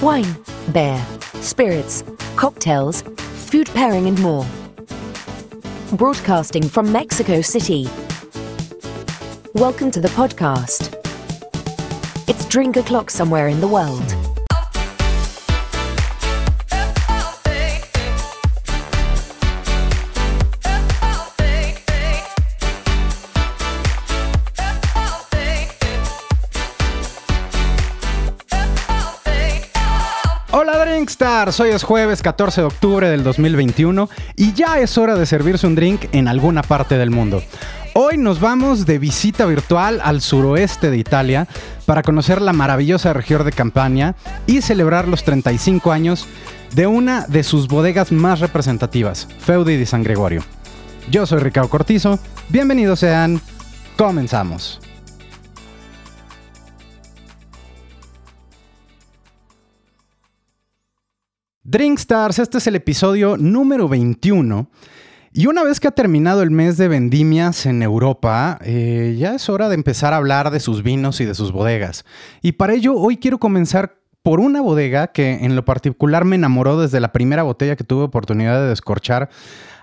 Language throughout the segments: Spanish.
Wine, beer, spirits, cocktails, food pairing, and more. Broadcasting from Mexico City. Welcome to the podcast. It's drink o'clock somewhere in the world. Hola Drinkstars, hoy es jueves 14 de octubre del 2021 y ya es hora de servirse un drink en alguna parte del mundo. Hoy nos vamos de visita virtual al suroeste de Italia para conocer la maravillosa región de Campania y celebrar los 35 años de una de sus bodegas más representativas, Feudi di San Gregorio. Yo soy Ricardo Cortizo, bienvenidos sean, comenzamos. Drinkstars, este es el episodio número 21. Y una vez que ha terminado el mes de vendimias en Europa, eh, ya es hora de empezar a hablar de sus vinos y de sus bodegas. Y para ello hoy quiero comenzar por una bodega que en lo particular me enamoró desde la primera botella que tuve oportunidad de descorchar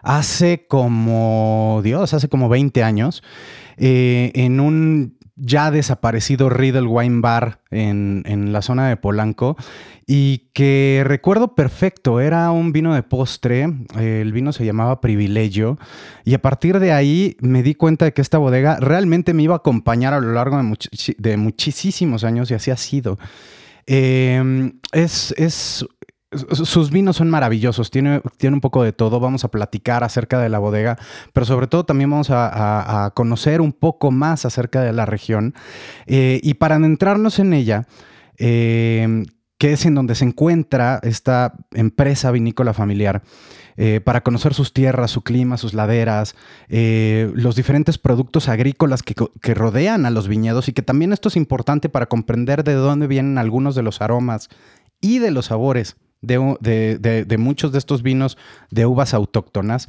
hace como, Dios, hace como 20 años, eh, en un ya desaparecido Riddle Wine Bar en, en, la zona de Polanco y que recuerdo perfecto, era un vino de postre, el vino se llamaba Privilegio y a partir de ahí me di cuenta de que esta bodega realmente me iba a acompañar a lo largo de, much de muchísimos años y así ha sido. Eh, es, es sus vinos son maravillosos, tiene, tiene, un poco de todo, vamos a platicar acerca de la bodega, pero sobre todo también vamos a, conocer un poco más acerca de la región. Eh, y para adentrarnos en ella, eh, que es en donde se encuentra esta empresa vinícola familiar, eh, para conocer sus tierras, su clima, sus laderas, los diferentes productos agrícolas que, rodean a los viñedos y que también esto es importante para comprender de dónde vienen algunos de los aromas y de los sabores de, de, muchos de estos vinos de uvas autóctonas.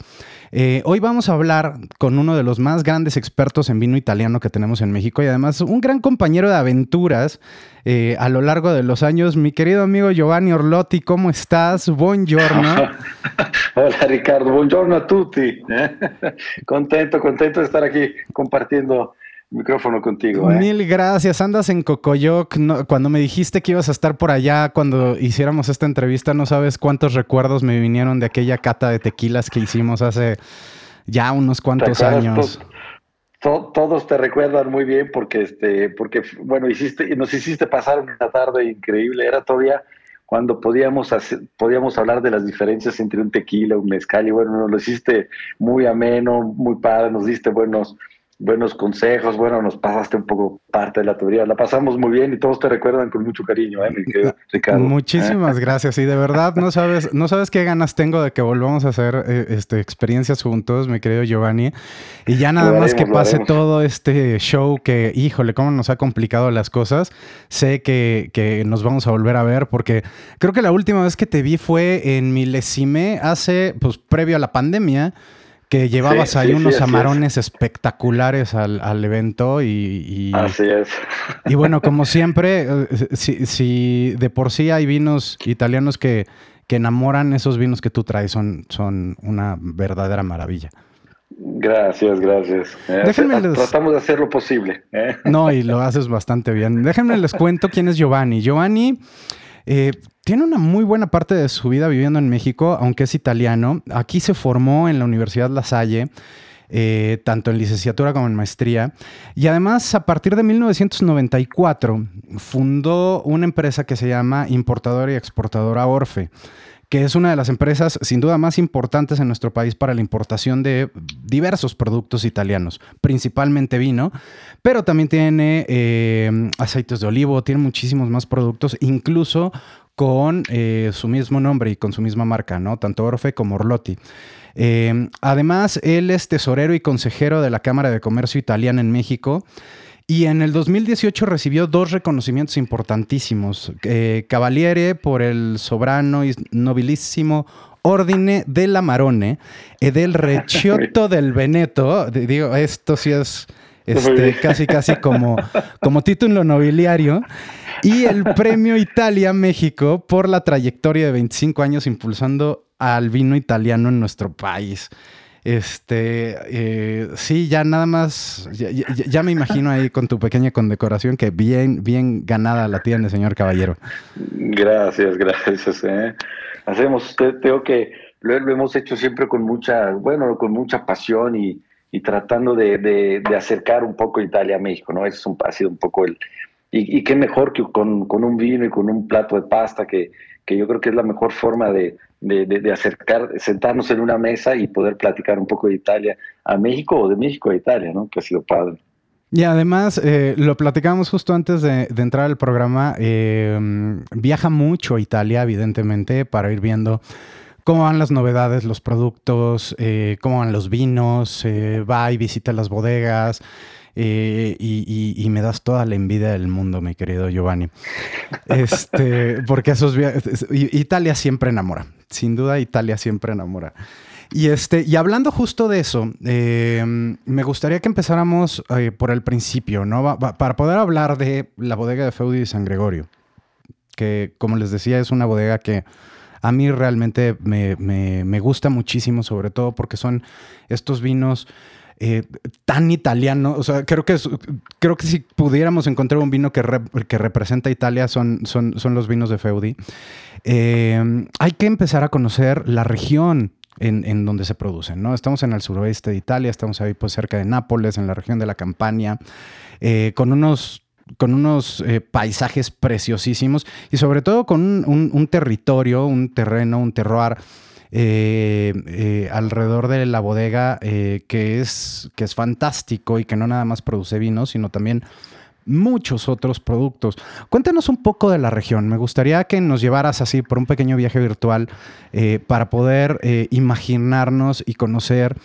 Eh, hoy vamos a hablar con uno de los más grandes expertos en vino italiano que tenemos en México y además un gran compañero de aventuras eh, a lo largo de los años. Mi querido amigo Giovanni Orlotti, ¿cómo estás? Buongiorno. Hola Ricardo, buongiorno a tutti. contento, contento de estar aquí compartiendo micrófono contigo. ¿eh? Mil gracias. Andas en Cocoyoc. No, cuando me dijiste que ibas a estar por allá cuando hiciéramos esta entrevista, no sabes cuántos recuerdos me vinieron de aquella cata de tequilas que hicimos hace ya unos cuantos años. To todos te recuerdan muy bien porque, este, porque bueno, hiciste, nos hiciste pasar una tarde increíble. Era todavía cuando podíamos, hacer, podíamos hablar de las diferencias entre un tequila, un mezcal, y bueno, nos lo hiciste muy ameno, muy padre, nos diste buenos buenos consejos, bueno, nos pasaste un poco parte de la teoría, la pasamos muy bien y todos te recuerdan con mucho cariño, ¿eh, mi Ricardo? Muchísimas ¿Eh? gracias. Y de verdad no sabes, no sabes qué ganas tengo de que volvamos a hacer eh, este, experiencias juntos, mi querido Giovanni, y ya nada haremos, más que pase todo este show que, híjole, cómo nos ha complicado las cosas, sé que, que nos vamos a volver a ver porque creo que la última vez que te vi fue en Milesime hace, pues previo a la pandemia, que llevabas sí, ahí sí, unos sí, amarones es. espectaculares al, al evento y, y, Así es. Y bueno, como siempre, eh, si, si, de por sí hay vinos italianos que, que enamoran, esos vinos que tú traes son, son una verdadera maravilla. Gracias, gracias. Déjenme les... Tratamos de hacer lo posible. ¿eh? No, y lo haces bastante bien. Déjenme les cuento quién es Giovanni. Giovanni eh, tiene una muy buena parte de su vida viviendo en México, aunque es italiano. Aquí se formó en la Universidad La Salle. Eh, tanto en licenciatura como en maestría. Y además, a partir de 1994, fundó una empresa que se llama Importadora y Exportadora Orfe, que es una de las empresas sin duda más importantes en nuestro país para la importación de diversos productos italianos, principalmente vino, pero también tiene eh, aceites de olivo, tiene muchísimos más productos, incluso con eh, su mismo nombre y con su misma marca, ¿no? Tanto Orfe como Orlotti. Eh, además, él es tesorero y consejero de la Cámara de Comercio Italiana en México. Y en el 2018 recibió dos reconocimientos importantísimos. Eh, Cavaliere por el sobrano y nobilísimo Ordine della Marone e del Recioto del Veneto. Digo, esto sí es este, casi casi como, como título nobiliario. Y el premio Italia México por la trayectoria de 25 años impulsando al vino italiano en nuestro país. Este, eh, sí, ya nada más, ya, me imagino ahí con tu pequeña condecoración que bien, bien ganada la tiene, señor caballero. Gracias, gracias. ¿eh? Hacemos, tengo que, lo, hemos hecho siempre con mucha, bueno, con mucha pasión y, tratando de, acercar un poco Italia a México, ¿no? Eso ha sido un poco el, y, qué mejor que con, un vino y con un plato de pasta, que, que yo creo que es la mejor forma de, de, acercar, sentarnos en una mesa y poder platicar un poco de Italia a México o de México a Italia, ¿no? Que ha sido padre. Y además, eh, lo platicamos justo antes de, entrar al programa, eh, viaja mucho a Italia, evidentemente, para ir viendo cómo van las novedades, los productos, eh, cómo van los vinos, va y visita las bodegas. Eh, y, me das toda la envidia del mundo, mi querido Giovanni. Este, porque esos Italia siempre enamora. Sin duda, Italia siempre enamora. Y, este, y hablando justo de eso, eh, me gustaría que empezáramos eh, por el principio, ¿no? para poder hablar de la bodega de Feudi de San Gregorio, que como les decía es una bodega que a mí realmente me, me gusta muchísimo, sobre todo porque son estos vinos eh, tan italiano. O sea, creo que, creo que si pudiéramos encontrar un vino que, que representa Italia son, son, son, los vinos de Feudi. Eh, hay que empezar a conocer la región en, donde se producen, ¿no? Estamos en el suroeste de Italia, estamos ahí pues cerca de Nápoles, en la región de la Campania, eh, con unos con unos paisajes preciosísimos y sobre todo con un, territorio, un terreno, un terroir eh, eh, alrededor de la bodega eh, que, es, que es fantástico y que no nada más produce vino, sino también muchos otros productos. Cuéntanos un poco de la región. Me gustaría que nos llevaras así por un pequeño viaje virtual para poder imaginarnos y conocer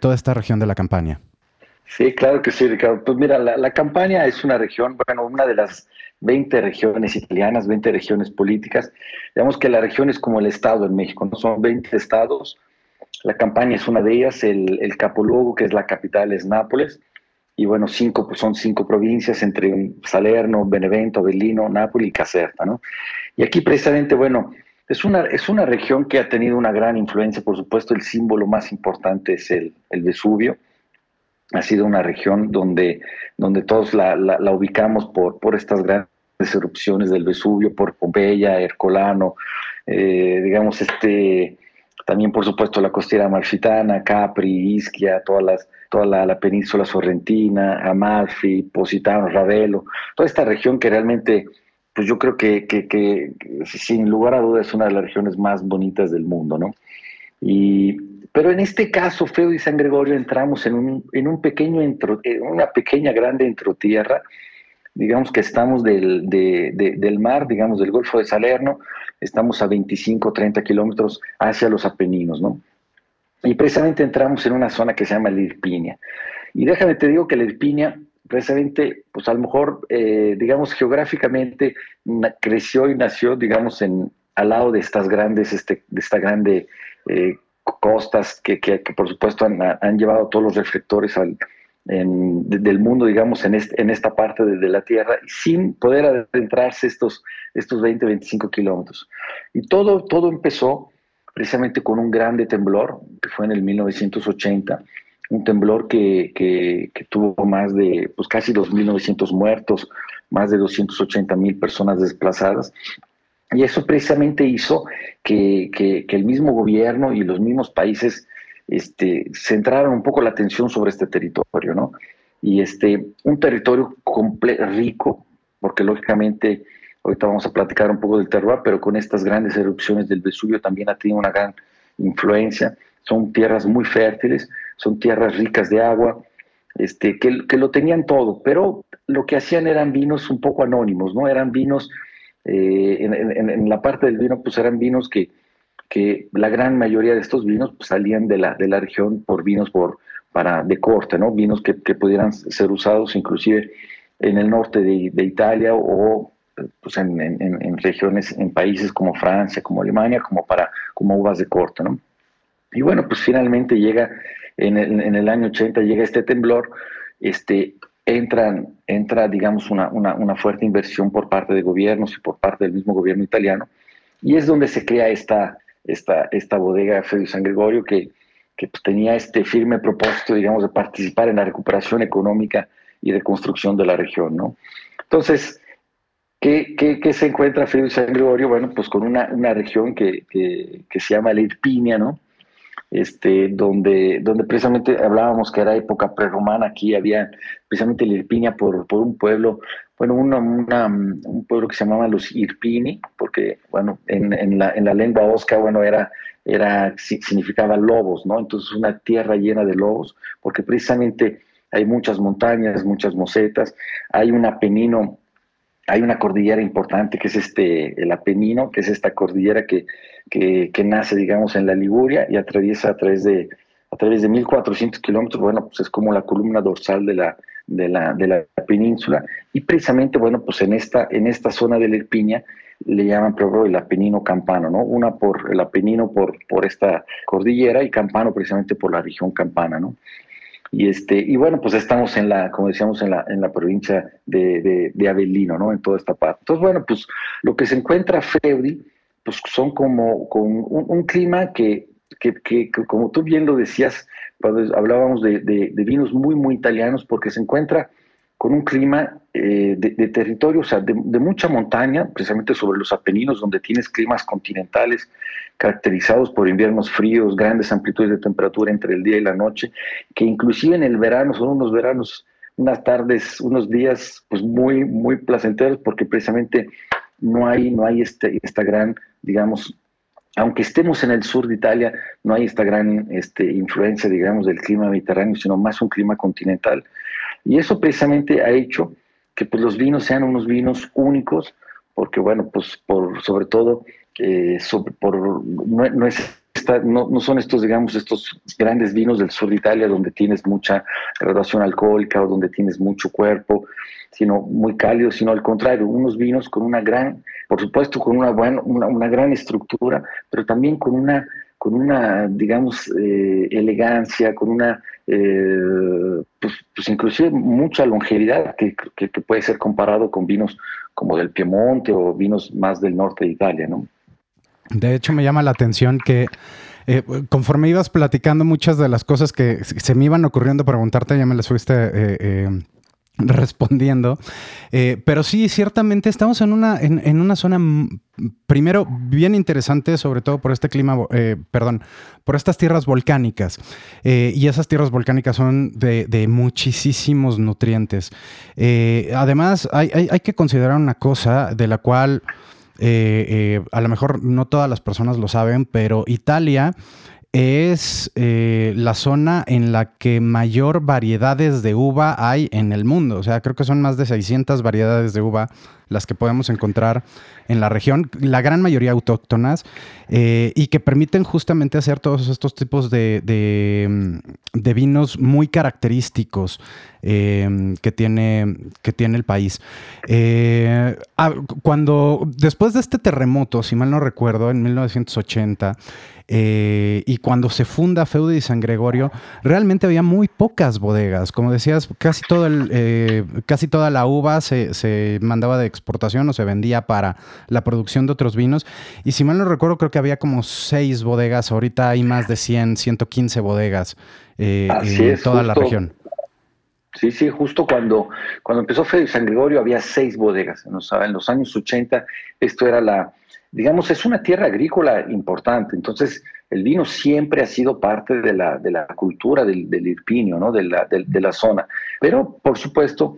toda esta región de la campaña. Sí, claro que sí, Ricardo. Pues mira, la, la campaña es una región, bueno, una de las 20 regiones italianas, 20 regiones políticas. Digamos que la región es como el Estado en México, ¿no? Son 20 estados. La campaña es una de ellas, el, el capoluogo, que es la capital, es Nápoles. Y bueno, cinco, pues son cinco provincias entre Salerno, Benevento, Bellino, Nápoles y Caserta, ¿no? Y aquí precisamente, bueno, es una, es una región que ha tenido una gran influencia, por supuesto, el símbolo más importante es el, el Vesubio ha sido una región donde, donde todos la, la, ubicamos por, por estas grandes erupciones del Vesubio, por Pompeya, Hercolano, eh, digamos, este, también por supuesto la costera amalfitana, Capri, Ischia, todas las, toda la, península sorrentina, Amalfi, Positano, Ravelo, toda esta región que realmente, pues yo creo que, que, que, sin lugar a dudas es una de las regiones más bonitas del mundo, ¿no? Y, pero en este caso, Feo y San Gregorio, entramos en un, en un pequeño, una pequeña, grande entrotierra, digamos que estamos del, del mar, digamos del Golfo de Salerno, estamos a 25, 30 kilómetros hacia los Apeninos, ¿no? Y precisamente entramos en una zona que se llama la Irpinia. Y déjame te digo que la precisamente, pues a lo mejor, eh, digamos, geográficamente creció y nació, digamos, en, al lado de estas grandes, este, de esta grande eh, costas que, que, por supuesto han, han, llevado todos los reflectores del mundo, digamos, en, en esta parte de, la Tierra, sin poder adentrarse estos, estos 20, 25 kilómetros. Y todo, todo empezó precisamente con un grande temblor, que fue en el 1980, un temblor que, que, tuvo más de pues, casi 2.900 muertos, más de 280.000 personas desplazadas, y eso precisamente hizo que, el mismo gobierno y los mismos países este, centraran un poco la atención sobre este territorio, ¿no? Y este, un territorio rico, porque lógicamente, ahorita vamos a platicar un poco del terroir, pero con estas grandes erupciones del Vesubio también ha tenido una gran influencia. Son tierras muy fértiles, son tierras ricas de agua, este, que, que lo tenían todo, pero lo que hacían eran vinos un poco anónimos, ¿no? Eran vinos eh, en, la parte del vino, pues eran vinos que, que la gran mayoría de estos vinos pues, salían de la, de la región por vinos por, para, de corte, ¿no? Vinos que, que pudieran ser usados inclusive en el norte de, de Italia o pues en, en, en, regiones, en países como Francia, como Alemania, como para, como uvas de corte, ¿no? Y bueno, pues finalmente llega, en el, en el año 80 llega este temblor, este, entran, entra, digamos, una, una, fuerte inversión por parte de gobiernos y por parte del mismo gobierno italiano, y es donde se crea esta, esta, esta bodega Fede San Gregorio que, que pues, tenía este firme propósito, digamos, de participar en la recuperación económica y reconstrucción de la región, ¿no? Entonces, ¿qué, qué, se encuentra Fede San Gregorio? Bueno, pues con una, una región que, que, que se llama la Irpinia, ¿no? Este, donde, donde precisamente hablábamos que era época prerromana, aquí había precisamente la Irpinia por, por un pueblo, bueno, una, un pueblo que se llamaba los Irpini, porque, bueno, en, en, la, en la lengua osca, bueno, era, era, significaba lobos, ¿no? Entonces una tierra llena de lobos, porque precisamente hay muchas montañas, muchas mosetas, hay un apenino hay una cordillera importante que es este, el Apenino, que es esta cordillera que, que, nace, digamos, en la Liguria y atraviesa a través de, a través de 1400 kilómetros, bueno, pues es como la columna dorsal de la, de la, de la península. Y precisamente, bueno, pues en esta, en esta zona de la Irpinia le llaman pero el Apenino Campano, ¿no? Una por el Apenino por, por esta cordillera y Campano precisamente por la región Campana, ¿no? Y, este, y bueno, pues estamos en la, como decíamos, en la, en la provincia de, de, de ¿no? En toda esta parte. Entonces, bueno, pues lo que se encuentra Feudi, pues son como con un, clima que, que, que, como tú bien lo decías, cuando hablábamos de, de, vinos muy, muy italianos, porque se encuentra con un clima eh, de, territorio, o sea, de, mucha montaña, precisamente sobre los Apeninos, donde tienes climas continentales caracterizados por inviernos fríos, grandes amplitudes de temperatura entre el día y la noche, que inclusive en el verano son unos veranos, unas tardes, unos días, pues muy, muy placenteros, porque precisamente no hay, no hay este, esta gran, digamos, aunque estemos en el sur de Italia, no hay esta gran este, influencia, digamos, del clima mediterráneo, sino más un clima continental. Y eso precisamente ha hecho que pues, los vinos sean unos vinos únicos, porque bueno, pues por, sobre todo, eh, por, no, es no, son estos, digamos, estos grandes vinos del sur de Italia donde tienes mucha graduación alcohólica o donde tienes mucho cuerpo, sino muy cálidos, sino al contrario, unos vinos con una gran, por supuesto, con una, buena, una gran estructura, pero también con una con una, digamos, eh, elegancia, con una, eh, pues, pues, inclusive mucha longevidad que, puede ser comparado con vinos como del Piemonte o vinos más del norte de Italia, ¿no? De hecho, me llama la atención que eh, conforme ibas platicando muchas de las cosas que se me iban ocurriendo preguntarte, ya me las fuiste respondiendo. Eh, pero sí, ciertamente estamos en una, en, una zona, primero, bien interesante, sobre todo por este clima, eh, perdón, por estas tierras volcánicas. Eh, y esas tierras volcánicas son de, muchísimos nutrientes. además, hay, hay, que considerar una cosa de la cual a lo mejor no todas las personas lo saben, pero Italia es eh, la zona en la que mayor variedades de uva hay en el mundo. O sea, creo que son más de 600 variedades de uva las que podemos encontrar en la región, la gran mayoría autóctonas, eh, y que permiten justamente hacer todos estos tipos de, de, vinos muy característicos eh, que, tiene, que tiene el país. Ah, cuando, después de este terremoto, si mal no recuerdo, en 1980, eh, y cuando se funda Feudi y San Gregorio, realmente había muy pocas bodegas. Como decías, casi, todo el, eh, casi toda la uva se, mandaba de exportación o se vendía para la producción de otros vinos. Y si mal no recuerdo, creo que había como seis bodegas. Ahorita hay más de 100, 115 bodegas eh, en toda la región. Sí, sí, justo cuando, cuando empezó San Gregorio había seis bodegas. En los, en los años 80 esto era la digamos, es una tierra agrícola importante, entonces el vino siempre ha sido parte de la, de la cultura del, del irpinio, ¿no? de, la, de, la zona. Pero, por supuesto,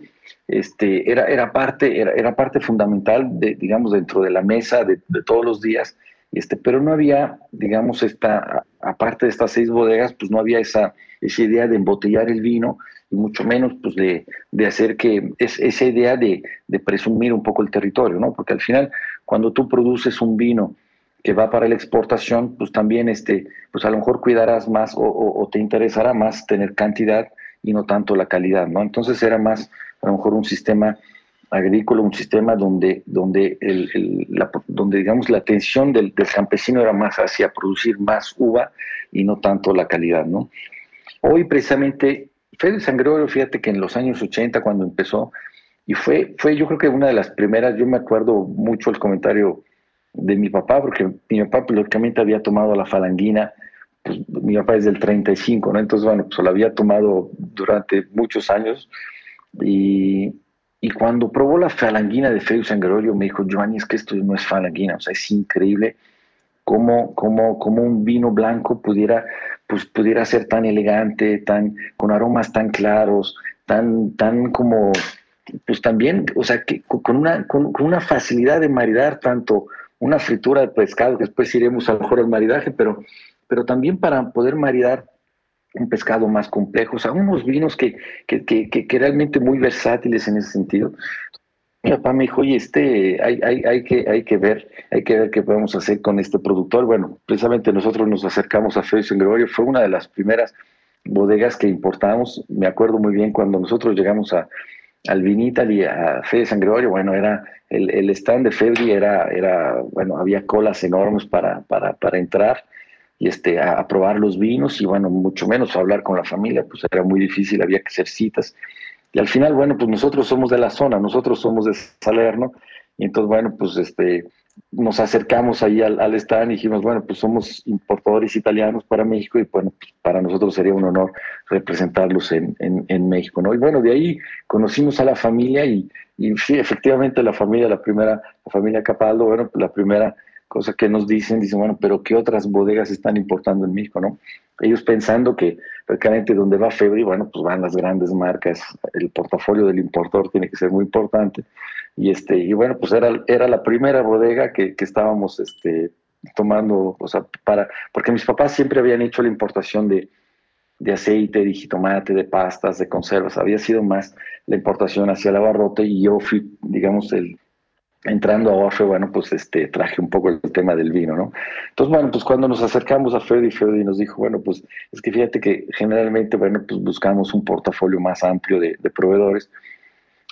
este, era, era, parte, era, era, parte fundamental, de, digamos, dentro de la mesa de, todos los días, este, pero no había, digamos, esta, aparte de estas seis bodegas, pues no había esa, esa idea de embotellar el vino y mucho menos pues de, de hacer que es, esa idea de, de, presumir un poco el territorio, ¿no? Porque al final, cuando tú produces un vino que va para la exportación, pues también este, pues a lo mejor cuidarás más o, te interesará más tener cantidad y no tanto la calidad, ¿no? Entonces era más a lo mejor un sistema agrícola, un sistema donde, donde, el, la, donde digamos la atención del, del, campesino era más hacia producir más uva y no tanto la calidad, ¿no? Hoy precisamente Fede Sangreorio, fíjate que en los años 80 cuando empezó, y fue, fue yo creo que una de las primeras, yo me acuerdo mucho el comentario de mi papá, porque mi papá lógicamente había tomado la falangina, pues, mi papá es del 35, ¿no? Entonces, bueno, pues lo había tomado durante muchos años y, y cuando probó la falanguina de Fede Sangreorio me dijo, Giovanni, es que esto no es falanguina, o sea, es increíble cómo, cómo, cómo un vino blanco pudiera, pues, pudiera ser tan elegante, tan, con aromas tan claros, tan, tan como, pues también, o sea, que con una, con, una facilidad de maridar tanto una fritura de pescado, que después iremos a lo mejor al maridaje, pero, pero también para poder maridar un pescado más complejo, o sea, unos vinos que, que, que, que, realmente muy versátiles en ese sentido. Mi papá me dijo, oye, este, hay, hay, hay, que, hay que ver, hay que ver qué podemos hacer con este productor. Bueno, precisamente nosotros nos acercamos a Félix en Gregorio, fue una de las primeras bodegas que importamos. Me acuerdo muy bien cuando nosotros llegamos a, al Vinital y a Fede San Gregorio, bueno, era el, el stand de Febri era, era, bueno, había colas enormes para, para, para entrar y este, a, a, probar los vinos y bueno, mucho menos hablar con la familia, pues era muy difícil, había que hacer citas. Y al final, bueno, pues nosotros somos de la zona, nosotros somos de Salerno, y entonces, bueno, pues este, nos acercamos ahí al, al stand y dijimos, bueno, pues somos importadores italianos para México y bueno, pues para nosotros sería un honor representarlos en, en, en, México, ¿no? Y bueno, de ahí conocimos a la familia y, y sí, efectivamente la familia, la primera, la familia Capaldo, bueno, pues la primera cosa que nos dicen, dicen, bueno, pero ¿qué otras bodegas están importando en México, no? Ellos pensando que prácticamente donde va Febri, bueno, pues van las grandes marcas, el portafolio del importador tiene que ser muy importante, y este, y bueno, pues era, era la primera bodega que, que estábamos este, tomando, o sea, para, porque mis papás siempre habían hecho la importación de, de aceite, de jitomate, de pastas, de conservas, había sido más la importación hacia la barrote y yo fui, digamos, el, entrando a Orfe, bueno, pues este, traje un poco el tema del vino, ¿no? Entonces, bueno, pues cuando nos acercamos a Freddy, Freddy nos dijo, bueno, pues es que fíjate que generalmente, bueno, pues buscamos un portafolio más amplio de, proveedores.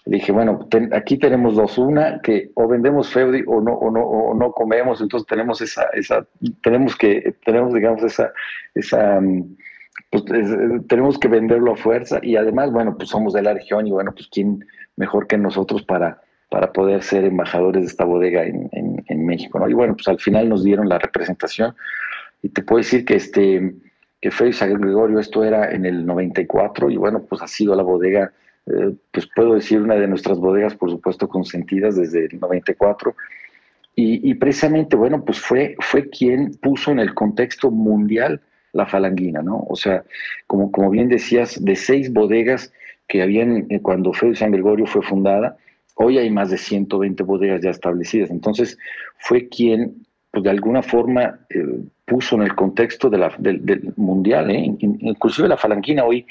Le dije, bueno, aquí tenemos dos, una que o vendemos Freddy o no, o no, o no comemos, entonces tenemos esa, esa, tenemos que, tenemos, digamos, esa, esa, pues tenemos que venderlo a fuerza y además, bueno, pues somos de la región y bueno, pues quién mejor que nosotros para para poder ser embajadores de esta bodega en, en, en, México. ¿no? Y bueno, pues al final nos dieron la representación y te puedo decir que este que Félix Gregorio, esto era en el 94 y bueno, pues ha sido la bodega, eh, pues puedo decir una de nuestras bodegas, por supuesto, consentidas desde el 94. Y, y precisamente, bueno, pues fue, fue quien puso en el contexto mundial la falanguina, ¿no? O sea, como, como bien decías, de seis bodegas que habían, eh, cuando Félix San Gregorio fue fundada, Hoy hay más de 120 bodegas ya establecidas. Entonces, fue quien, pues, de alguna forma, eh, puso en el contexto de la, del, del mundial, ¿eh? inclusive la falanquina hoy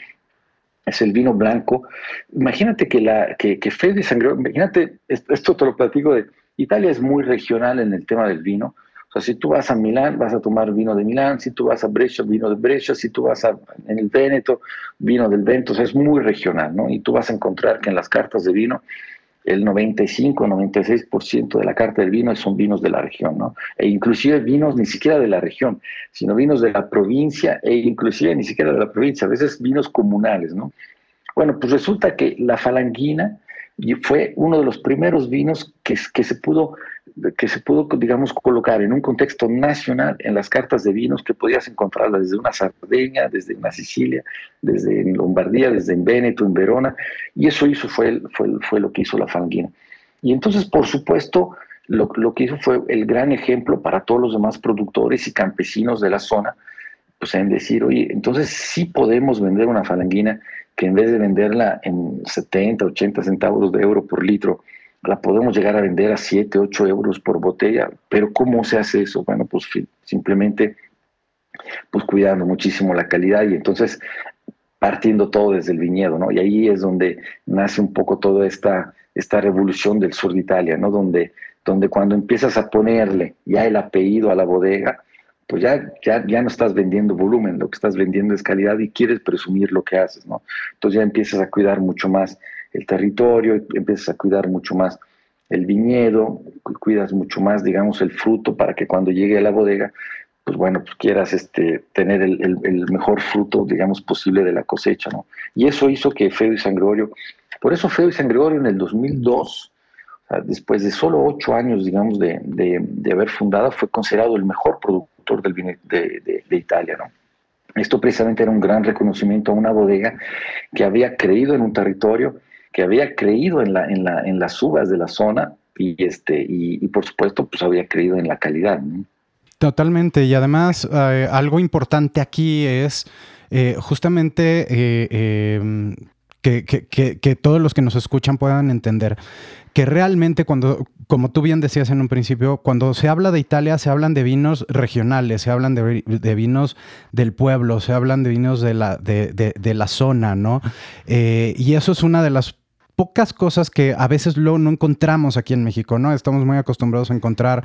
es el vino blanco. Imagínate que, la, que, que Fede Sangre, imagínate, esto te lo platico de, Italia es muy regional en el tema del vino. O sea, si tú vas a Milán, vas a tomar vino de Milán, si tú vas a Brescia, vino de Brescia, si tú vas a, en el Véneto, vino del Véneto, o sea, es muy regional, ¿no? Y tú vas a encontrar que en las cartas de vino el 95-96% de la carta del vino son vinos de la región, ¿no? E inclusive vinos ni siquiera de la región, sino vinos de la provincia e inclusive ni siquiera de la provincia, a veces vinos comunales, ¿no? Bueno, pues resulta que la falanguina fue uno de los primeros vinos que, que se pudo que se pudo, digamos, colocar en un contexto nacional en las cartas de vinos que podías encontrar desde una Sardeña, desde una Sicilia, desde Lombardía, desde en Véneto, en Verona, y eso hizo fue, fue, fue lo que hizo la Fanguina. Y entonces, por supuesto, lo, lo, que hizo fue el gran ejemplo para todos los demás productores y campesinos de la zona, pues en decir, oye, entonces sí podemos vender una falanguina que en vez de venderla en 70, 80 centavos de euro por litro, la podemos llegar a vender a 7, 8 euros por botella, pero ¿cómo se hace eso? Bueno, pues simplemente pues cuidando muchísimo la calidad y entonces partiendo todo desde el viñedo, ¿no? Y ahí es donde nace un poco toda esta, esta revolución del sur de Italia, ¿no? Donde, donde cuando empiezas a ponerle ya el apellido a la bodega, pues ya, ya, ya no estás vendiendo volumen, lo que estás vendiendo es calidad y quieres presumir lo que haces, ¿no? Entonces ya empiezas a cuidar mucho más el territorio, empiezas a cuidar mucho más el viñedo, cuidas mucho más, digamos, el fruto para que cuando llegue a la bodega, pues bueno, pues quieras este, tener el, mejor fruto, digamos, posible de la cosecha, ¿no? Y eso hizo que Feo y San Gregorio, por eso Feo y San Gregorio en el 2002, después de solo ocho años, digamos, de, de, haber fundado, fue considerado el mejor productor del vino de, de Italia, ¿no? Esto precisamente era un gran reconocimiento a una bodega que había creído en un territorio, que había creído en, la, en, la, en las uvas de la zona y, este, y, por supuesto pues había creído en la calidad. Totalmente, y además eh, algo importante aquí es eh, justamente eh, em, que, que, todos los que nos escuchan puedan entender que realmente cuando, como tú bien decías en un principio, cuando se habla de Italia se hablan de vinos regionales, se hablan de, vinos del pueblo, se hablan de vinos de la, de, de, la zona, ¿no? y eso es una de las pocas cosas que a veces lo, no encontramos aquí en México, ¿no? Estamos muy acostumbrados a encontrar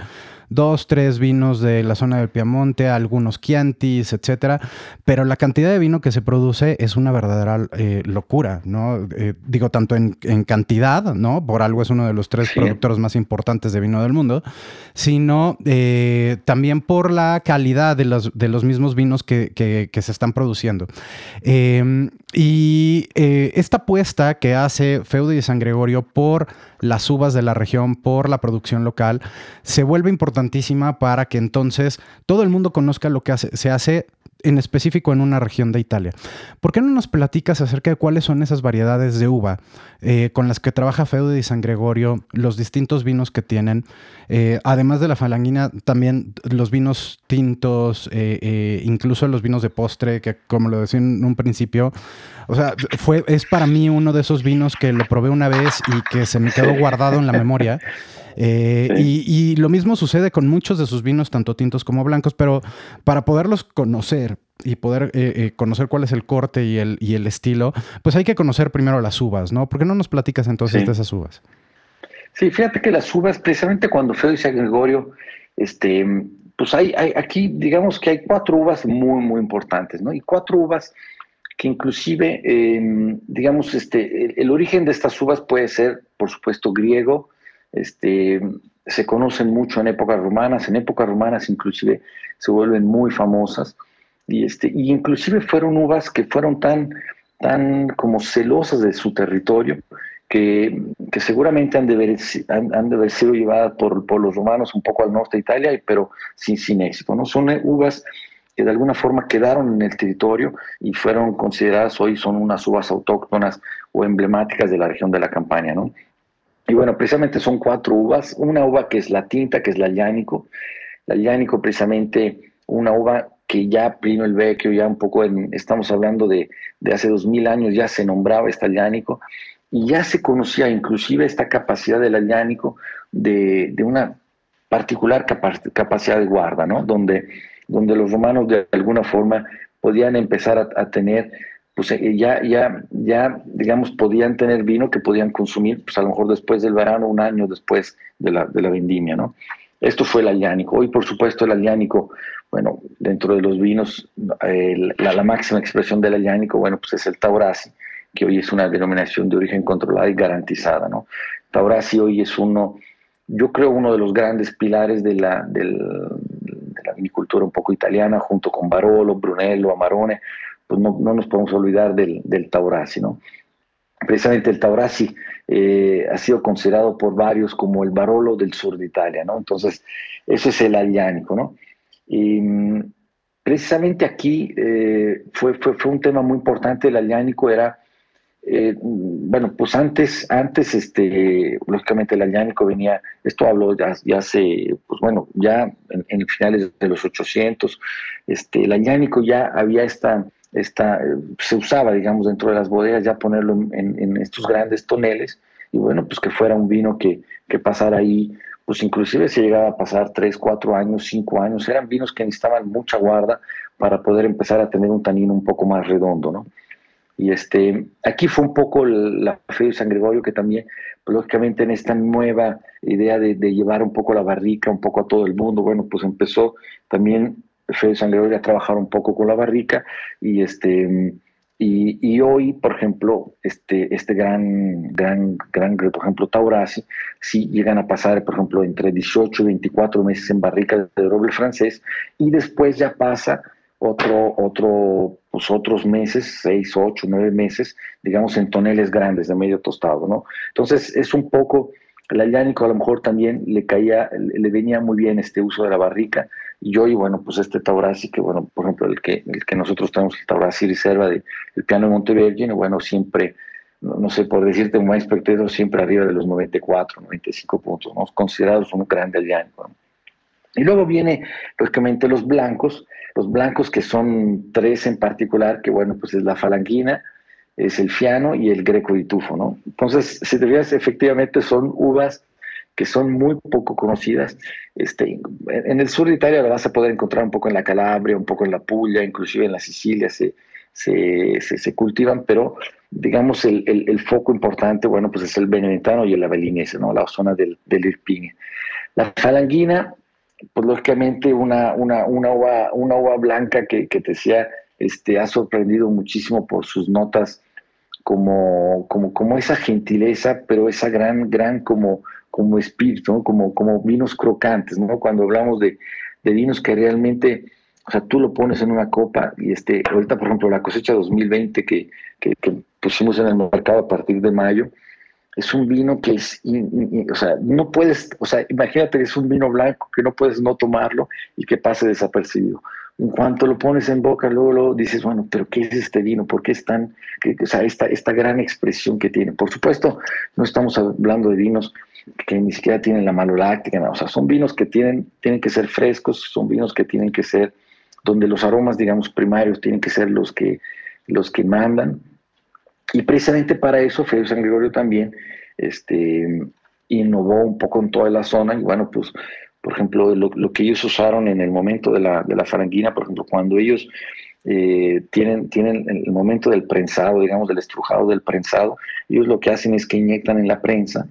dos, tres vinos de la zona del Piamonte, algunos Chiantis, etcétera, pero la cantidad de vino que se produce es una verdadera eh, locura, ¿no? Eh, digo, tanto en, cantidad, ¿no? Por algo es uno de los tres productores más importantes de vino del mundo, sino eh, también por la calidad de los, de los mismos vinos que, que se están produciendo. Em, y esta apuesta que hace Y San Gregorio por las uvas de la región, por la producción local, se vuelve importantísima para que entonces todo el mundo conozca lo que se hace en específico en una región de Italia. ¿Por qué no nos platicas acerca de cuáles son esas variedades de uva eh, con las que trabaja Feudo y San Gregorio, los distintos vinos que tienen? Eh, además de la falanguina, también los vinos tintos, eh, incluso los vinos de postre, que como lo decía en un principio, o sea, fue, es para mí uno de esos vinos que lo probé una vez y que se me quedó guardado en la memoria. Eh, y, lo mismo sucede con muchos de sus vinos, tanto tintos como blancos, pero para poderlos conocer y poder eh, eh, conocer cuál es el corte y el, y el estilo, pues hay que conocer primero las uvas, ¿no? ¿Por qué no nos platicas entonces de esas uvas? Sí, fíjate que las uvas, precisamente cuando Feo y San Gregorio, este, pues hay, hay, aquí digamos que hay cuatro uvas muy, muy importantes, ¿no? Y cuatro uvas que inclusive, em, digamos, este, el, origen de estas uvas puede ser, por supuesto, griego, este, se conocen mucho en épocas romanas, en épocas romanas inclusive se vuelven muy famosas, y, este, y inclusive fueron uvas que fueron tan, tan como celosas de su territorio, que, que seguramente han de, haber, han, de haber sido llevadas por, por, los romanos un poco al norte de Italia, pero sin, sin éxito. ¿no? Son uvas que de alguna forma quedaron en el territorio y fueron consideradas hoy son unas uvas autóctonas o emblemáticas de la región de la Campaña, ¿no? Y bueno, precisamente son cuatro uvas. Una uva que es la tinta, que es la llánico. La llánico, precisamente, una uva que ya Plino el Vecchio, ya un poco, en, estamos hablando de, de hace dos mil años, ya se nombraba esta llánico y ya se conocía inclusive esta capacidad del llánico de, de una particular capacidad de guarda, ¿no? Donde, donde los romanos de alguna forma podían empezar a, a tener pues eh, ya, ya, ya, digamos, podían tener vino que podían consumir, pues a lo mejor después del verano, un año después de la, de la vendimia, ¿no? Esto fue el aliánico. Hoy, por supuesto, el aliánico, bueno, dentro de los vinos, la, máxima expresión del aliánico, bueno, pues es el Taurasi, que hoy es una denominación de origen controlada y garantizada, ¿no? Taurasi hoy es uno, yo creo, uno de los grandes pilares de la, de la vinicultura un poco italiana, junto con Barolo, Brunello, Amarone, pues no, nos podemos olvidar del, del Taurasi, ¿no? Precisamente el Taurasi eh, ha sido considerado por varios como el Barolo del sur de Italia, ¿no? Entonces, eso es el aliánico, ¿no? Y mm, precisamente aquí eh, fue, fue, fue, un tema muy importante, el aliánico era, eh, bueno, pues antes, antes este, lógicamente el aliánico venía, esto habló ya, hace, pues bueno, ya en, en finales de los 800, este, el aliánico ya había esta esta, se usaba, digamos, dentro de las bodegas ya ponerlo en, estos grandes toneles y bueno, pues que fuera un vino que, que pasara ahí, pues inclusive se llegaba a pasar tres, cuatro años, cinco años, eran vinos que necesitaban mucha guarda para poder empezar a tener un tanino un poco más redondo, ¿no? Y este, aquí fue un poco la fe de San Gregorio que también, pues, lógicamente en esta nueva idea de, de, llevar un poco la barrica, un poco a todo el mundo, bueno, pues empezó también Fede San Gregorio a trabajar un poco con la barrica y este Y, hoy, por ejemplo, este, este gran, gran, gran, por ejemplo, Taurasi, sí llegan a pasar, por ejemplo, entre 18 y 24 meses en barrica de roble francés y después ya pasa otro, otro, pues otros meses, 6, 8, 9 meses, digamos, en toneles grandes de medio tostado, ¿no? Entonces es un poco, el ayánico a lo mejor también le caía, le venía muy bien este uso de la barrica, y hoy, bueno, pues este Taurasi, que bueno, por ejemplo, el que, el que nosotros tenemos, el Taurasi Reserva del piano de Montevergine, bueno, siempre, no, sé, por decirte un más perfecto, siempre arriba de los 94, 95 puntos, ¿no? considerados un grande aliano. Y luego viene, lógicamente, los blancos, los blancos que son tres en particular, que bueno, pues es la falanguina, es el fiano y el greco y tufo, ¿no? Entonces, si te fijas, efectivamente son uvas que son muy poco conocidas. Este, en el sur de Italia la vas a poder encontrar un poco en la Calabria, un poco en la Puglia, inclusive en la Sicilia se, se, se, cultivan, pero digamos el, el, foco importante, bueno, pues es el beneventano y el abelinese, ¿no? la zona del, del Irpinia. La falanguina, pues lógicamente una, una, una, uva, una uva blanca que, que te decía, este, ha sorprendido muchísimo por sus notas como, como, como esa gentileza, pero esa gran, gran como como espíritu, como, como vinos crocantes, ¿no? Cuando hablamos de, vinos que realmente, o sea, tú lo pones en una copa y este, ahorita, por ejemplo, la cosecha 2020 que, que, pusimos en el mercado a partir de mayo, es un vino que es, o sea, no puedes, o sea, imagínate que es un vino blanco que no puedes no tomarlo y que pase desapercibido. En cuanto lo pones en boca, luego, dices, bueno, pero ¿qué es este vino? ¿Por qué es tan, o sea, esta, esta gran expresión que tiene? Por supuesto, no estamos hablando de vinos que ni siquiera tienen la maloláctica, o sea, son vinos que tienen, tienen que ser frescos, son vinos que tienen que ser, donde los aromas, digamos, primarios tienen que ser los que, los que mandan. Y precisamente para eso Federico San Gregorio también este, innovó un poco en toda la zona y bueno, pues, por ejemplo, lo, que ellos usaron en el momento de la, de la faranguina, por ejemplo, cuando ellos eh, tienen, tienen el momento del prensado, digamos, del estrujado del prensado, ellos lo que hacen es que inyectan en la prensa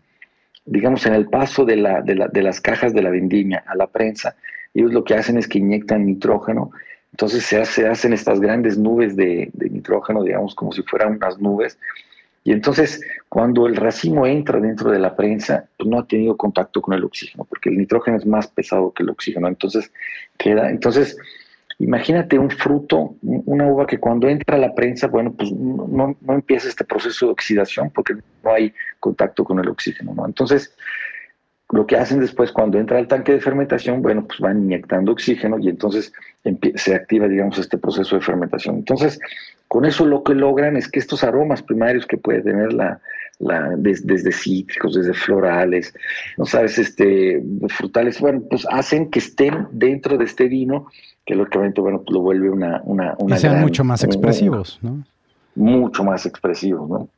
digamos, en el paso de, la, de, la, de, las cajas de la vendimia a la prensa, ellos lo que hacen es que inyectan nitrógeno, entonces se, hace, hacen estas grandes nubes de, nitrógeno, digamos, como si fueran unas nubes, y entonces cuando el racimo entra dentro de la prensa, pues no ha tenido contacto con el oxígeno, porque el nitrógeno es más pesado que el oxígeno, entonces queda, entonces Imagínate un fruto, una uva que cuando entra a la prensa, bueno, pues no, no, empieza este proceso de oxidación porque no hay contacto con el oxígeno, ¿no? Entonces, lo que hacen después cuando entra al tanque de fermentación, bueno, pues van inyectando oxígeno y entonces se activa, digamos, este proceso de fermentación. Entonces, con eso lo que logran es que estos aromas primarios que puede tener la, la desde, cítricos, desde florales, no sabes, este, frutales, bueno, pues hacen que estén dentro de este vino que lógicamente, bueno, pues lo vuelve una... una, y sean mucho más expresivos, ¿no? Mucho más expresivos, ¿no?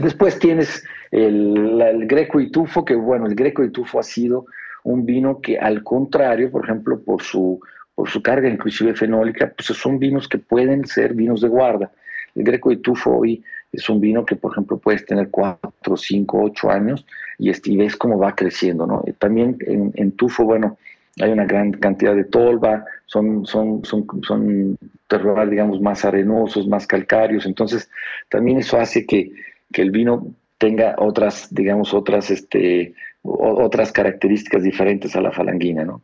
Después tienes el, Greco y Tufo, que bueno, el Greco y Tufo ha sido un vino que al contrario, por ejemplo, por su, por su carga inclusive fenólica, pues son vinos que pueden ser vinos de guarda. El Greco y Tufo hoy es un vino que, por ejemplo, puedes tener 4, 5, 8 años y, y ves cómo va creciendo, ¿no? También en, en Tufo, bueno, hay una gran cantidad de tolva, son, son, son, son terroir, digamos, más arenosos, más calcáreos, entonces también eso hace que, que el vino tenga otras, digamos, otras, este, otras características diferentes a la falanguina, ¿no?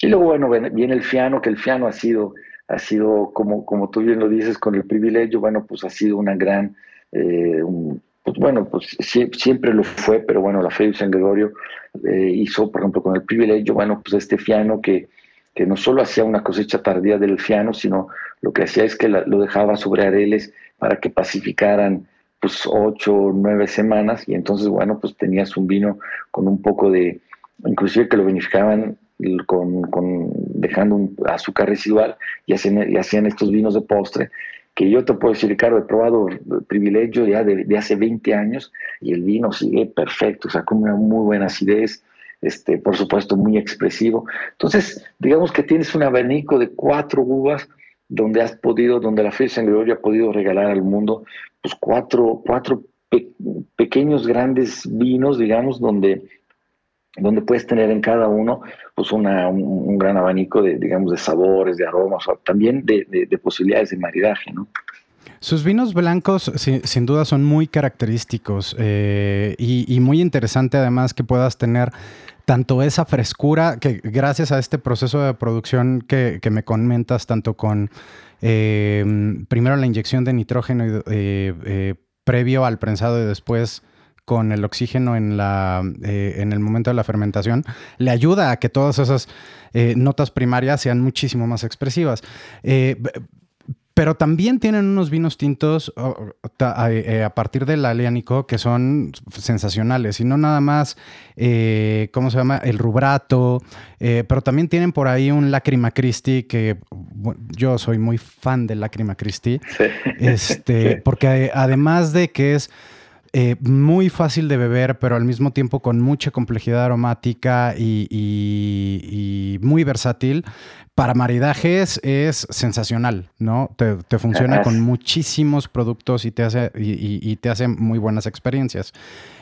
Y luego, bueno, viene el fiano, que el fiano ha sido, ha sido como, como tú bien lo dices, con el privilegio, bueno, pues ha sido una gran, eh, pues bueno, pues siempre lo fue, pero bueno, la fe de San Gregorio eh, hizo, por ejemplo, con el privilegio, bueno, pues este fiano que, que no solo hacía una cosecha tardía del fiano, sino lo que hacía es que lo dejaba sobre areles para que pacificaran pues ocho o nueve semanas y entonces, bueno, pues tenías un vino con un poco de, inclusive que lo vinificaban con, con dejando un azúcar residual y hacían, y hacían estos vinos de postre que yo te puedo decir, claro, he probado privilegio ya de, hace 20 años y el vino sigue perfecto, o sea, con una muy buena acidez, este, por supuesto, muy expresivo. Entonces, digamos que tienes un abanico de cuatro uvas donde has podido, donde la Fe San Gregorio ha podido regalar al mundo, pues cuatro, cuatro pequeños, grandes vinos, digamos, donde donde puedes tener en cada uno pues una, un, gran abanico de, digamos, de sabores, de aromas, también de, de, posibilidades de maridaje, ¿no? Sus vinos blancos sin duda son muy característicos eh, y, muy interesante además que puedas tener tanto esa frescura que gracias a este proceso de producción que, me comentas, tanto con eh, primero la inyección de nitrógeno eh, previo al prensado y después con el oxígeno en, la, en el momento de la fermentación, le ayuda a que todas esas notas primarias sean muchísimo más expresivas. Pero también tienen unos vinos tintos eh, a, partir del aliánico que son sensacionales. Y no nada más, eh, ¿cómo se llama? El rubrato. Eh, pero también tienen por ahí un Lacrima Christi, que yo soy muy fan del Lacrima Christi. Este, porque además de que es muy fácil de beber, pero al mismo tiempo con mucha complejidad aromática y muy versátil, para maridajes es sensacional, ¿no? Te, funciona con muchísimos productos y te hace, y, te hace muy buenas experiencias.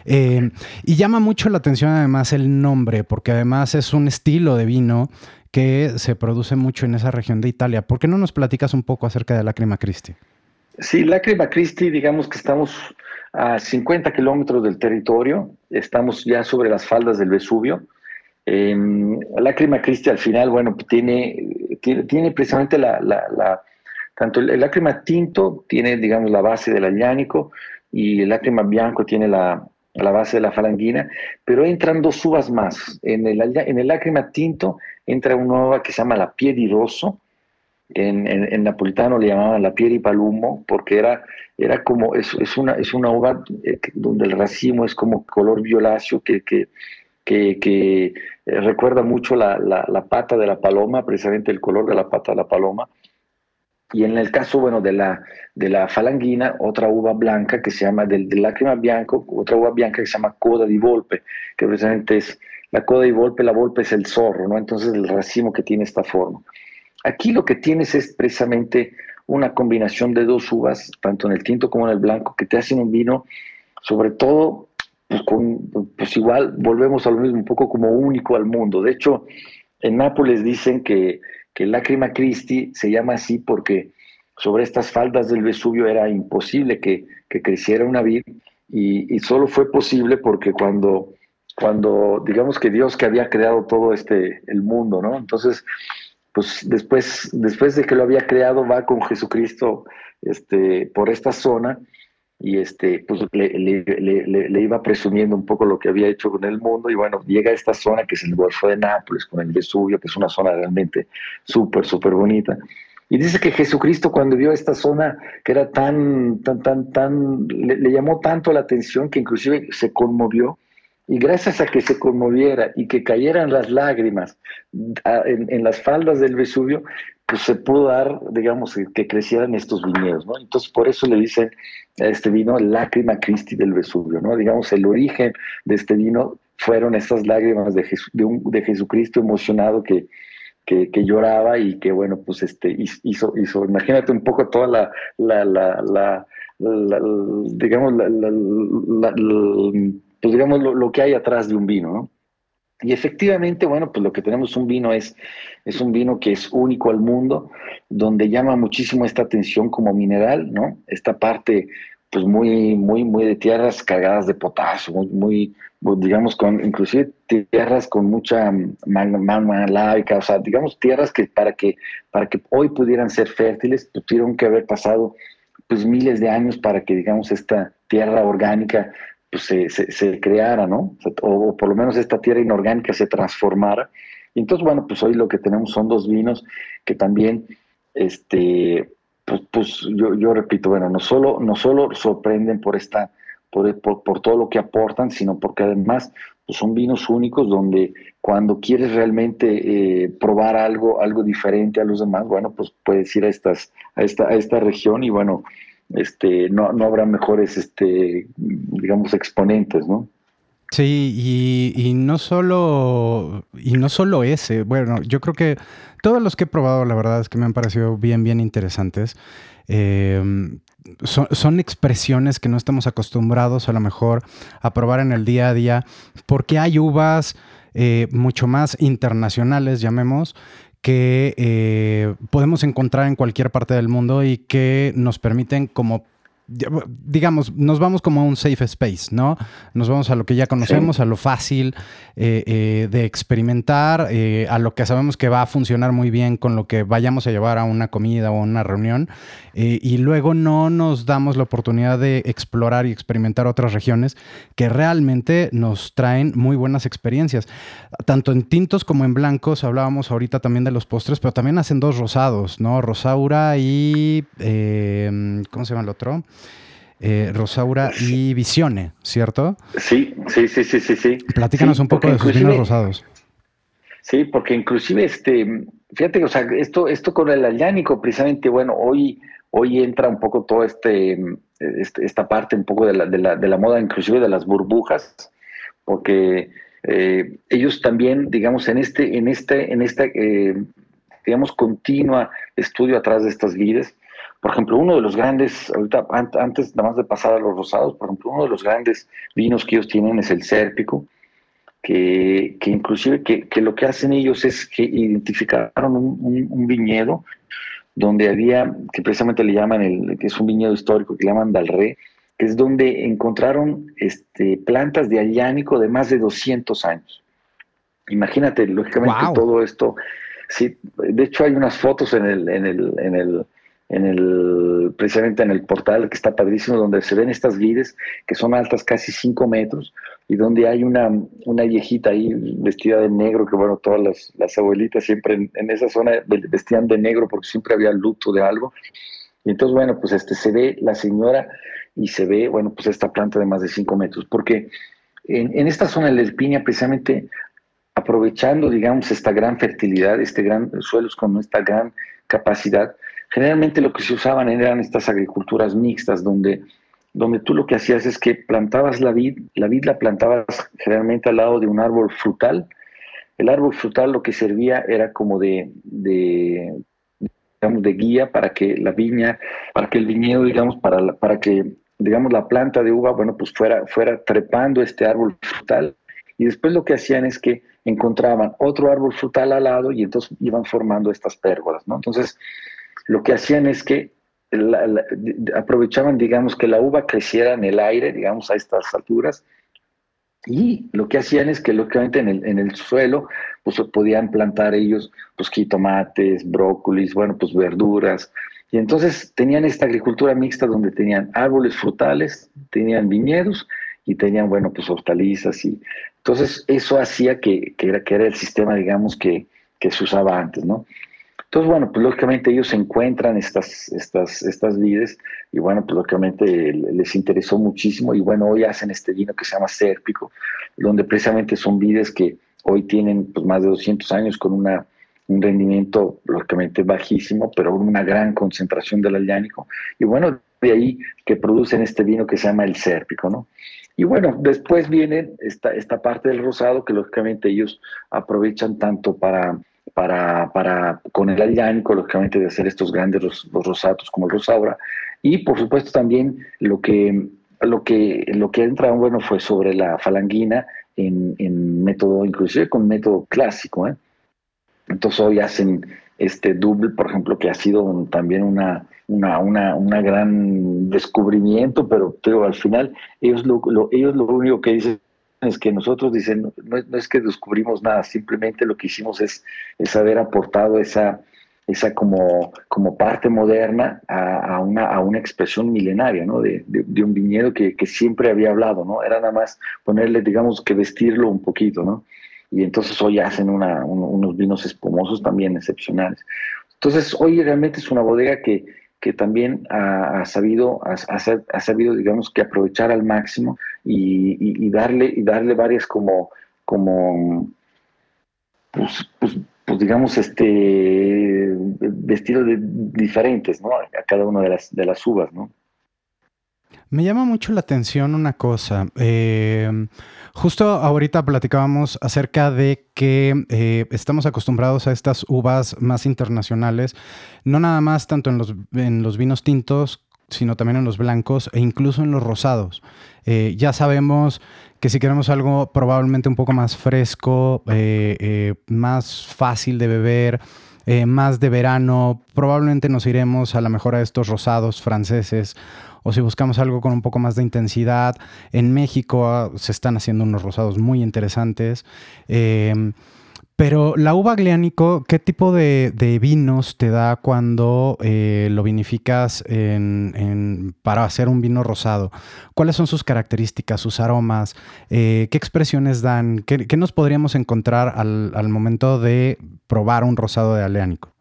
Eh, y llama mucho la atención además el nombre, porque además es un estilo de vino que se produce mucho en esa región de Italia. ¿Por qué no nos platicas un poco acerca de Lacrima Christi? Sí, Lacrima Christi, digamos que estamos a 50 kilómetros del territorio, estamos ya sobre las faldas del Vesubio. Eh, Lágrima Cristi al final, bueno, tiene, tiene, precisamente la, la, tanto el, lágrima tinto tiene, digamos, la base del allánico y el lágrima bianco tiene la, la, base de la falangina, pero entran dos uvas más. En el, en el lágrima tinto entra una uva que se llama la piediroso, en, en, napolitano le llamaban la piedi palumo, porque era, era como, es, es, una, es una uva eh, donde el racimo es como color violáceo que, que que, eh, recuerda mucho la, pata de la paloma, precisamente el color de la pata de la paloma. Y en el caso, bueno, de la, de la falanguina, otra uva blanca que se llama, del, del lágrima bianco, otra uva blanca que se llama coda di volpe, que precisamente es la coda di volpe, la volpe es el zorro, ¿no? Entonces el racimo que tiene esta forma. Aquí lo que tienes es precisamente una combinación de dos uvas, tanto en el tinto como en el blanco, que te hacen un vino, sobre todo pues, pues igual volvemos a lo mismo, un poco como único al mundo. De hecho, en Nápoles dicen que, que Lágrima Christi se llama así porque sobre estas faldas del Vesubio era imposible que, creciera una vid y, solo fue posible porque cuando, cuando, digamos que Dios que había creado todo este, el mundo, ¿no? Entonces, pues después, después de que lo había creado, va con Jesucristo este, por esta zona y este, pues le, iba presumiendo un poco lo que había hecho con el mundo y bueno, llega a esta zona que es el Golfo de Nápoles, con el Vesubio, que es una zona realmente súper, súper bonita. Y dice que Jesucristo cuando vio esta zona que era tan, tan, tan, tan, le, llamó tanto la atención que inclusive se conmovió y gracias a que se conmoviera y que cayeran las lágrimas en, en las faldas del Vesubio, pues se pudo dar, digamos, que crecieran estos viñedos, ¿no? Entonces por eso le dicen a este vino lágrima Christi del Vesubio, ¿no? Digamos, el origen de este vino fueron estas lágrimas de, de, Jesucristo emocionado que, que, lloraba y que, bueno, pues este, hizo, hizo, imagínate un poco toda la, la, la, digamos, pues digamos lo, que hay atrás de un vino, ¿no? Y efectivamente, bueno, pues lo que tenemos un vino es, es un vino que es único al mundo, donde llama muchísimo esta atención como mineral, ¿no? Esta parte, pues muy, muy, muy de tierras cargadas de potasio, muy, digamos, con inclusive tierras con mucha magma lávica, o sea, digamos, tierras que para que, para que hoy pudieran ser fértiles, pues, tuvieron que haber pasado pues miles de años para que, digamos, esta tierra orgánica pues, se, se, creara, ¿no? O, por lo menos esta tierra inorgánica se transformara. Y entonces, bueno, pues hoy lo que tenemos son dos vinos que también, este, pues, pues yo, yo, repito, bueno, no solo, no solo sorprenden por esta, por, por, todo lo que aportan, sino porque además pues son vinos únicos donde cuando quieres realmente eh, probar algo, algo diferente a los demás, bueno, pues puedes ir a estas, a esta, a esta región y bueno, este, no, no habrá mejores, este, digamos, exponentes, ¿no? Sí, y, no solo, y no solo ese, bueno, yo creo que todos los que he probado, la verdad es que me han parecido bien, bien interesantes. Em, son, expresiones que no estamos acostumbrados a lo mejor a probar en el día a día, porque hay uvas eh, mucho más internacionales, llamemos, que eh, podemos encontrar en cualquier parte del mundo y que nos permiten como digamos, nos vamos como a un safe space, ¿no? Nos vamos a lo que ya conocemos, a lo fácil eh, eh, de experimentar, eh, a lo que sabemos que va a funcionar muy bien con lo que vayamos a llevar a una comida o una reunión, y luego no nos damos la oportunidad de explorar y experimentar otras regiones que realmente nos traen muy buenas experiencias. Tanto en tintos como en blancos, hablábamos ahorita también de los postres, pero también hacen dos rosados, ¿no? Rosaura y... ¿Cómo se llama el otro? Eh, Rosaura y Visione, ¿cierto? Sí, sí, sí, sí, sí. sí. Platícanos un poco de sus vinos rosados. Sí, porque inclusive, este, fíjate, o sea, esto, esto con el allánico, precisamente, bueno, hoy, hoy entra un poco toda este, este, esta parte un poco de la, de, la, de la moda, inclusive de las burbujas, porque eh, ellos también, digamos, en este, en este, en esta, eh, digamos, continua estudio atrás de estas vides, por ejemplo, uno de los grandes, ahorita antes nada más de pasar a los rosados, por ejemplo, uno de los grandes vinos que ellos tienen es el Sérpico, que, que inclusive que, que, lo que hacen ellos es que identificaron un, viñedo donde había, que precisamente le llaman, el, que es un viñedo histórico que le llaman Dalré, que es donde encontraron este, plantas de allánico de más de 200 años. Imagínate, lógicamente todo esto, sí, de hecho hay unas fotos en el, en el, en el en el, precisamente en el portal que está padrísimo, donde se ven estas vides que son altas casi 5 metros y donde hay una, una viejita ahí vestida de negro, que bueno, todas las, las abuelitas siempre en, esa zona vestían de negro porque siempre había luto de algo. Y entonces, bueno, pues este, se ve la señora y se ve, bueno, pues esta planta de más de 5 metros, porque en, en esta zona del Piña, precisamente aprovechando, digamos, esta gran fertilidad, este gran suelos con esta gran capacidad, Generalmente lo que se usaban eran estas agriculturas mixtas, donde, donde tú lo que hacías es que plantabas la vid, la vid la plantabas generalmente al lado de un árbol frutal. El árbol frutal lo que servía era como de, de digamos, de guía para que la viña, para que el viñedo, digamos, para, para que, digamos, la planta de uva, bueno, pues fuera, fuera trepando este árbol frutal. Y después lo que hacían es que encontraban otro árbol frutal al lado y entonces iban formando estas pérgolas, ¿no? Entonces, lo que hacían es que aprovechaban, digamos, que la uva creciera en el aire, digamos, a estas alturas, y lo que hacían es que, lógicamente, en el, en el suelo, pues podían plantar ellos, pues, jitomates, brócolis, bueno, pues verduras, y entonces tenían esta agricultura mixta donde tenían árboles frutales, tenían viñedos y tenían, bueno, pues hortalizas y entonces eso hacía que, que era, que era el sistema, digamos, que, que se usaba antes, ¿no? Entonces, bueno, pues lógicamente ellos encuentran estas, estas, estas vides y bueno, pues lógicamente les interesó muchísimo y bueno, hoy hacen este vino que se llama Sérpico, donde precisamente son vides que hoy tienen pues más de 200 años con una, un rendimiento lógicamente bajísimo, pero una gran concentración del allánico y bueno, de ahí que producen este vino que se llama el Sérpico, ¿no? Y bueno, después viene esta, esta parte del rosado que lógicamente ellos aprovechan tanto para para, para con el allánico, lógicamente, de hacer estos grandes los, rosatos como el rosaura. Y por supuesto también lo que, lo que, lo que entra, bueno, fue sobre la falanguina en, en método, inclusive con método clásico. ¿eh? Entonces hoy hacen este double, por ejemplo, que ha sido también una, una, una, una, gran descubrimiento, pero, pero al final ellos lo, ellos lo único que dicen es que nosotros dicen, no, es que descubrimos nada, simplemente lo que hicimos es, es haber aportado esa, esa como, como parte moderna a, una, a una expresión milenaria, ¿no? De, de, un viñedo que, que, siempre había hablado, ¿no? Era nada más ponerle, digamos, que vestirlo un poquito, ¿no? Y entonces hoy hacen una, unos vinos espumosos también excepcionales. Entonces hoy realmente es una bodega que, que también ha, sabido, ha, sabido, digamos, que aprovechar al máximo y, darle, y darle varias como, como pues, pues, pues digamos, este, vestidos diferentes, ¿no? A cada una de las, de las uvas, ¿no? Me llama mucho la atención una cosa. Eh, Justo ahorita platicábamos acerca de que eh, estamos acostumbrados a estas uvas más internacionales, no nada más tanto en los, en los vinos tintos, sino también en los blancos e incluso en los rosados. Eh, ya sabemos que si queremos algo probablemente un poco más fresco, más fácil de beber, más de verano, probablemente nos iremos a lo mejor a estos rosados franceses o si buscamos algo con un poco más de intensidad, en México ah, se están haciendo unos rosados muy interesantes. Em, pero la uva gliánico, ¿qué tipo de, vinos te da cuando eh, lo vinificas para hacer un vino rosado? ¿Cuáles son sus características, sus aromas? Eh, ¿Qué expresiones dan? ¿Qué, nos podríamos encontrar al, momento de probar un rosado de aleánico?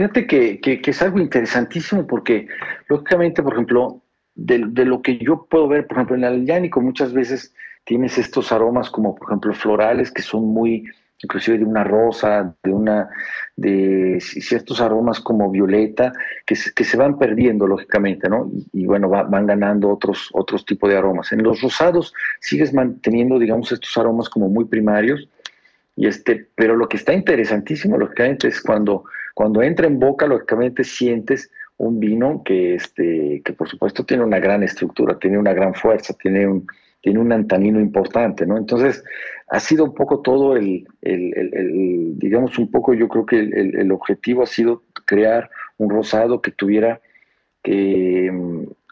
Fíjate que, es algo interesantísimo porque, lógicamente, por ejemplo, de, lo que yo puedo ver, por ejemplo, en el aleánico muchas veces tienes estos aromas como, por ejemplo, florales que son muy inclusive de una rosa, de una de ciertos aromas como violeta que, que se van perdiendo lógicamente, ¿no? Y, bueno, van ganando otros otros tipos de aromas. En los rosados sigues manteniendo, digamos, estos aromas como muy primarios y este, pero lo que está interesantísimo lógicamente es cuando cuando entra en boca lógicamente sientes un vino que este que por supuesto tiene una gran estructura, tiene una gran fuerza, tiene un tiene un antanino importante, ¿no? Entonces, ha sido un poco todo el, digamos, un poco yo creo que el, objetivo ha sido crear un rosado que tuviera, que,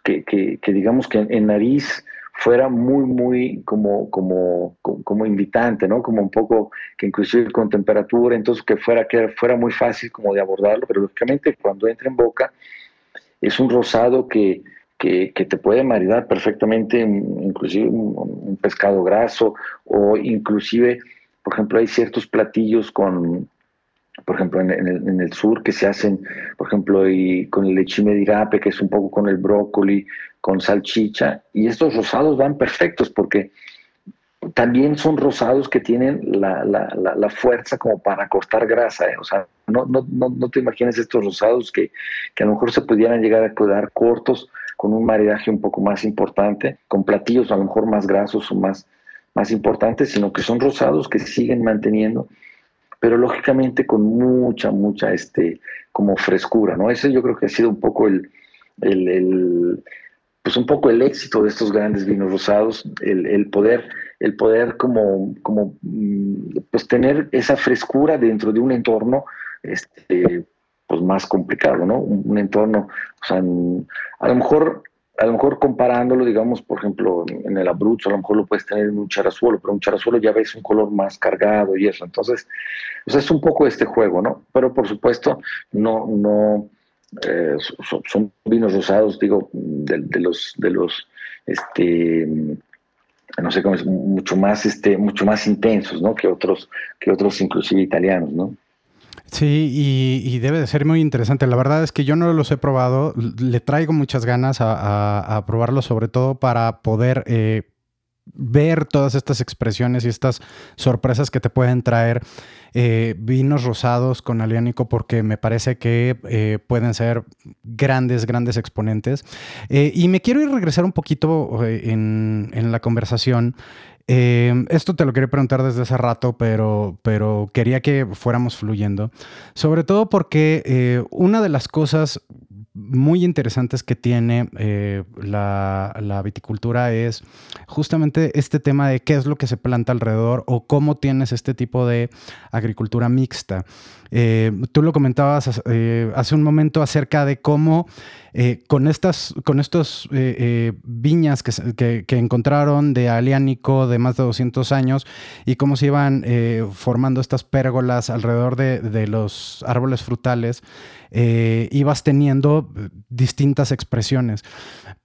que, digamos que en, nariz fuera muy, muy como, como, como invitante, ¿no? Como un poco que inclusive con temperatura, entonces que fuera, que fuera muy fácil como de abordarlo, pero lógicamente cuando entra en boca es un rosado que, que, te puede maridar perfectamente, inclusive un, pescado graso o inclusive, por ejemplo, hay ciertos platillos con, por ejemplo, en, el, sur que se hacen, por ejemplo, y con el lechime de irape, que es un poco con el brócoli, con salchicha, y estos rosados van perfectos porque también son rosados que tienen la, la, la, fuerza como para cortar grasa. ¿eh? O sea, no, no, no, no, te imagines estos rosados que, que, a lo mejor se pudieran llegar a quedar cortos con un maridaje un poco más importante, con platillos a lo mejor más grasos o más, más importantes, sino que son rosados que siguen manteniendo, pero lógicamente con mucha, mucha, este, como frescura, ¿no? Ese yo creo que ha sido un poco el, el, pues un poco el éxito de estos grandes vinos rosados, el, poder, el poder como, como, mm, pues tener esa frescura dentro de un entorno, este, pues más complicado, ¿no? Un, entorno, o sea, a lo mejor a lo mejor comparándolo, digamos, por ejemplo, en el abruzzo, a lo mejor lo puedes tener en un charazuelo, pero un charazuelo ya ves un color más cargado y eso. Entonces, o sea, es un poco este juego, ¿no? Pero por supuesto, no, no, eh, son, vinos rosados, digo, de, los, de los, este, no sé cómo es, mucho más, este, mucho más intensos, ¿no? Que otros, que otros inclusive italianos, ¿no? Sí, y, debe de ser muy interesante. La verdad es que yo no los he probado. Le traigo muchas ganas a, probarlo, sobre todo para poder eh, ver todas estas expresiones y estas sorpresas que te pueden traer eh, vinos rosados con aliánico, porque me parece que eh, pueden ser grandes, grandes exponentes. y me quiero ir a regresar un poquito en, en la conversación eh, esto te lo quería preguntar desde hace rato, pero, pero quería que fuéramos fluyendo. Sobre todo porque eh, una de las cosas muy interesantes que tiene eh, la, viticultura es justamente este tema de qué es lo que se planta alrededor o cómo tienes este tipo de agricultura mixta. Eh, tú lo comentabas eh, hace un momento acerca de cómo con estas con estos viñas que, encontraron de aliánico de más de 200 años y cómo se iban formando estas pérgolas alrededor de, de los árboles frutales, ibas teniendo distintas expresiones.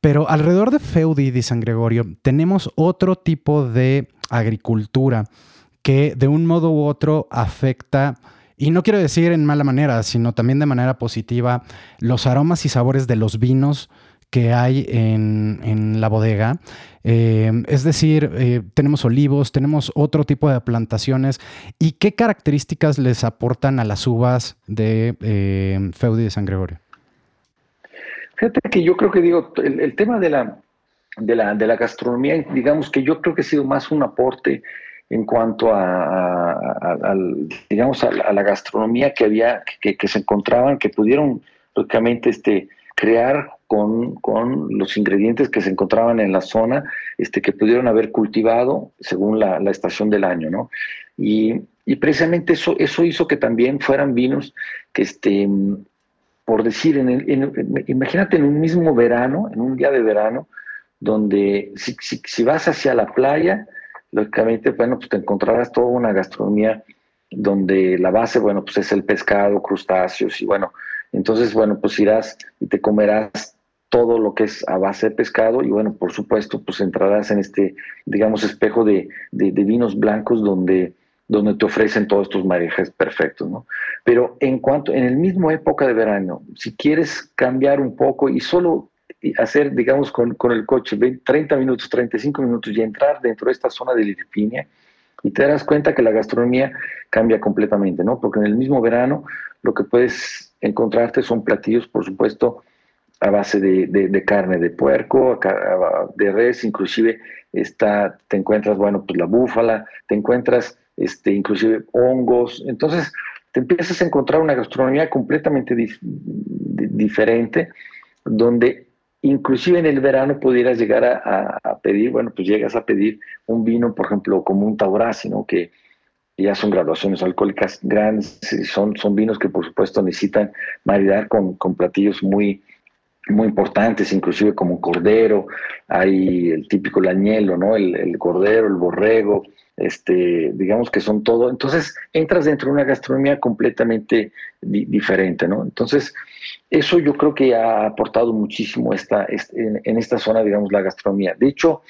Pero alrededor de Feudi de San Gregorio tenemos otro tipo de agricultura que de un modo u otro afecta, y no quiero decir en mala manera, sino también de manera positiva, los aromas y sabores de los vinos que hay en, la bodega. Eh, es decir, eh, tenemos olivos, tenemos otro tipo de plantaciones. ¿Y qué características les aportan a las uvas de eh, Feudi de San Gregorio? Fíjate que yo creo que digo, el, tema de la, de la, de, la, gastronomía, digamos que yo creo que ha sido más un aporte en cuanto a, digamos, a, la gastronomía que había, que, que, se encontraban, que pudieron, lógicamente, este, crear con, con, los ingredientes que se encontraban en la zona, este, que pudieron haber cultivado según la, estación del año, ¿no? Y, Y precisamente eso, eso hizo que también fueran vinos que, este, por decir, en el, imagínate en un mismo verano, en un día de verano, donde si, si, vas hacia la playa, lógicamente, bueno, pues te encontrarás toda una gastronomía donde la base, bueno, pues es el pescado, crustáceos y bueno, entonces, bueno, pues irás y te comerás todo lo que es a base de pescado y bueno, por supuesto, pues entrarás en este, digamos, espejo de, de, vinos blancos donde, donde te ofrecen todos estos mariajes perfectos, ¿no? Pero en cuanto, en el mismo época de verano, si quieres cambiar un poco y solo hacer, digamos, con, con el coche 30 minutos, 35 minutos y entrar dentro de esta zona de Liripinia, y te darás cuenta que la gastronomía cambia completamente, ¿no? Porque en el mismo verano lo que puedes encontrarte son platillos, por supuesto, a base de, carne de puerco, de res, inclusive está, te encuentras, bueno, pues la búfala, te encuentras este, inclusive hongos, entonces te empiezas a encontrar una gastronomía completamente diferente, donde inclusive en el verano pudieras llegar a, pedir, bueno, pues llegas a pedir un vino, por ejemplo, como un Taurasi, ¿no? Que ya son graduaciones alcohólicas grandes, son, son vinos que por supuesto necesitan maridar con, con platillos muy, muy importantes, inclusive como cordero, hay el típico lañelo, ¿no? El, cordero, el borrego, este, digamos que son todo. Entonces entras dentro de una gastronomía completamente diferente, ¿no? Entonces, eso yo creo que ha aportado muchísimo esta, en, esta zona, digamos, la gastronomía. De hecho,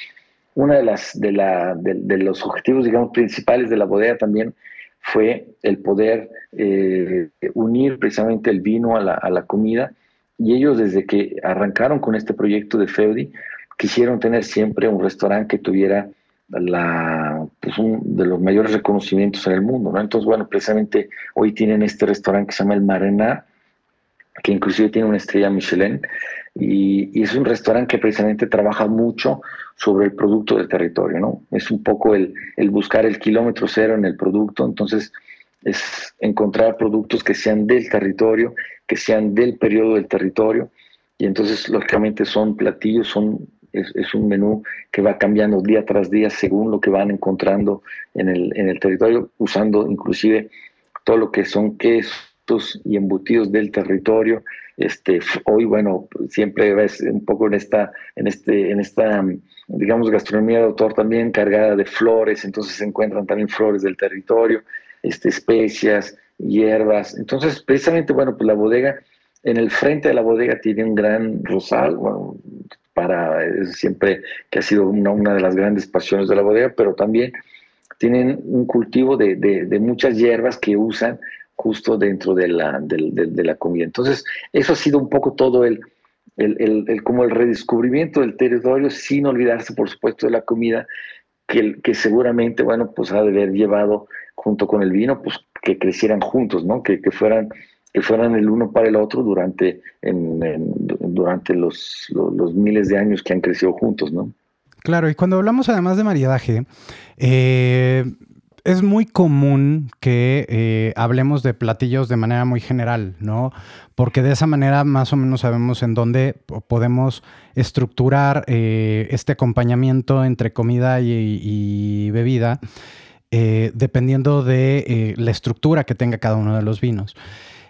una de de, de, los objetivos, digamos, principales de la bodega también fue el poder eh, unir precisamente el vino a la, a la comida y ellos desde que arrancaron con este proyecto de Feudi, quisieron tener siempre un restaurante que tuviera la, pues de los mayores reconocimientos en el mundo, ¿no? Entonces, bueno, precisamente hoy tienen este restaurante que se llama El Marena, que inclusive tiene una estrella Michelin, y, y, es un restaurante que precisamente trabaja mucho sobre el producto del territorio, ¿no? Es un poco el, el buscar el kilómetro cero en el producto, entonces es encontrar productos que sean del territorio, que sean del periodo del territorio, y entonces lógicamente son platillos, son, es, un menú que va cambiando día tras día según lo que van encontrando en el, en el territorio, usando inclusive todo lo que son quesos y embutidos del territorio. Este, hoy, bueno, siempre ves un poco en esta, en este, en esta, digamos, gastronomía de autor también cargada de flores, entonces se encuentran también flores del territorio este, especias, hierbas. Entonces, precisamente, bueno, pues la bodega, en el frente de la bodega tiene un gran rosal, bueno, para siempre que ha sido una, una, de las grandes pasiones de la bodega, pero también tienen un cultivo de, de, muchas hierbas que usan justo dentro de la, de, la comida. Entonces, eso ha sido un poco todo el, el, el, como el redescubrimiento del territorio, sin olvidarse, por supuesto, de la comida, que, que seguramente, bueno, pues ha de haber llevado junto con el vino, pues que crecieran juntos, ¿no? Que, fueran que fueran el uno para el otro durante, durante los, los, miles de años que han crecido juntos, ¿no? Claro, y cuando hablamos además de maridaje, eh, es muy común que eh, hablemos de platillos de manera muy general, ¿no? Porque de esa manera más o menos sabemos en dónde podemos estructurar eh, este acompañamiento entre comida y, bebida, eh, dependiendo de la estructura que tenga cada uno de los vinos.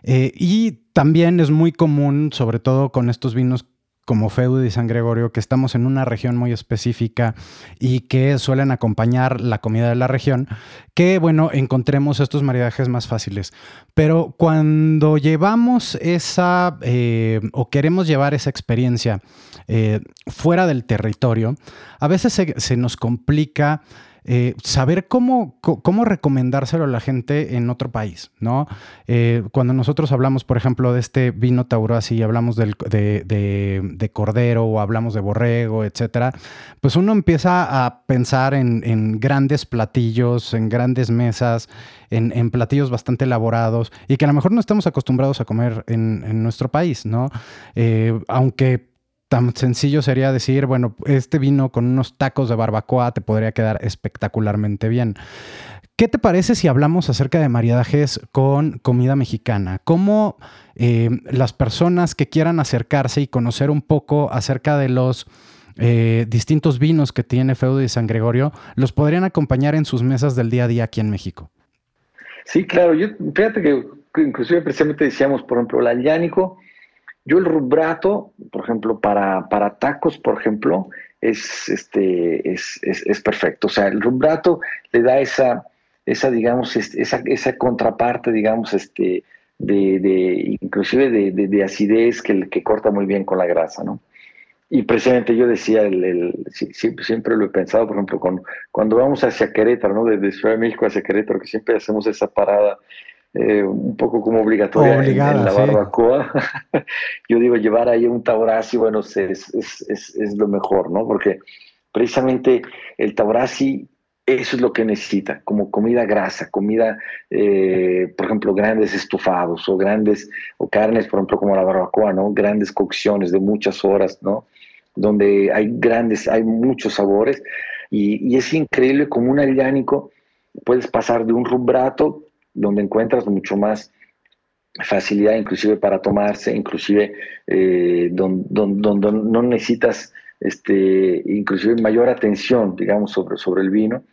y también es muy común, sobre todo con estos vinos como Feudo y San Gregorio, que estamos en una región muy específica y que suelen acompañar la comida de la región, que bueno, encontremos estos maridajes más fáciles. Pero cuando llevamos esa eh, o queremos llevar esa experiencia eh, fuera del territorio, a veces se nos complica eh, saber cómo, cómo recomendárselo a la gente en otro país, ¿no? Eh, cuando nosotros hablamos, por ejemplo, de este vino Tauro, así hablamos de, de, cordero o hablamos de borrego, etcétera, pues uno empieza a pensar en, grandes platillos, en grandes mesas, en, platillos bastante elaborados y que a lo mejor no estamos acostumbrados a comer en, nuestro país, ¿no? Eh, aunque tan sencillo sería decir, bueno, este vino con unos tacos de barbacoa te podría quedar espectacularmente bien. ¿Qué te parece si hablamos acerca de maridajes con comida mexicana? ¿Cómo eh, las personas que quieran acercarse y conocer un poco acerca de los eh, distintos vinos que tiene Feudo y San Gregorio los podrían acompañar en sus mesas del día a día aquí en México? Sí, claro. Yo, fíjate que inclusive precisamente decíamos, por ejemplo, el allánico, yo el rubrato, por ejemplo, para, para tacos, por ejemplo, es, este, es, es, perfecto. O sea, el rubrato le da esa, esa digamos, esa, esa contraparte, digamos, este, de, de inclusive de, de, acidez que, que corta muy bien con la grasa, ¿no? Y precisamente yo decía, el, siempre, siempre, lo he pensado, por ejemplo, con, cuando vamos hacia Querétaro, ¿no? Desde Ciudad de México hacia Querétaro, que siempre hacemos esa parada eh, un poco como obligatoria en, la barbacoa. Yo digo, llevar ahí un taurasi, bueno, es, es, es, lo mejor, ¿no? Porque precisamente el taurasi, eso es lo que necesita, como comida grasa, comida, eh, por ejemplo, grandes estufados o grandes, o carnes, por ejemplo, como la barbacoa, ¿no? Grandes cocciones de muchas horas, ¿no? Donde hay grandes, hay muchos sabores y, y es increíble como un allánico puedes pasar de un rubrato donde encuentras mucho más facilidad inclusive para tomarse, inclusive eh, donde, no necesitas este, inclusive mayor atención, digamos, sobre, sobre el vino,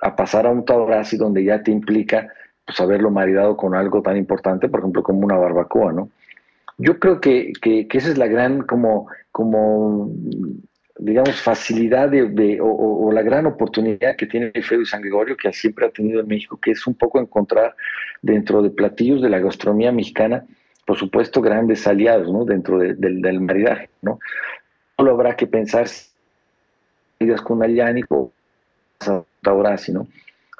a pasar a un taurasi donde ya te implica pues, haberlo maridado con algo tan importante, por ejemplo, como una barbacoa, ¿no? Yo creo que, que, esa es la gran como, como digamos, facilidad de, o, la gran oportunidad que tiene Feo y San Gregorio, que siempre ha tenido en México, que es un poco encontrar dentro de platillos de la gastronomía mexicana, por supuesto, grandes aliados, ¿no? Dentro del maridaje, ¿no? Solo habrá que pensar con allánico o taurasi, ¿no?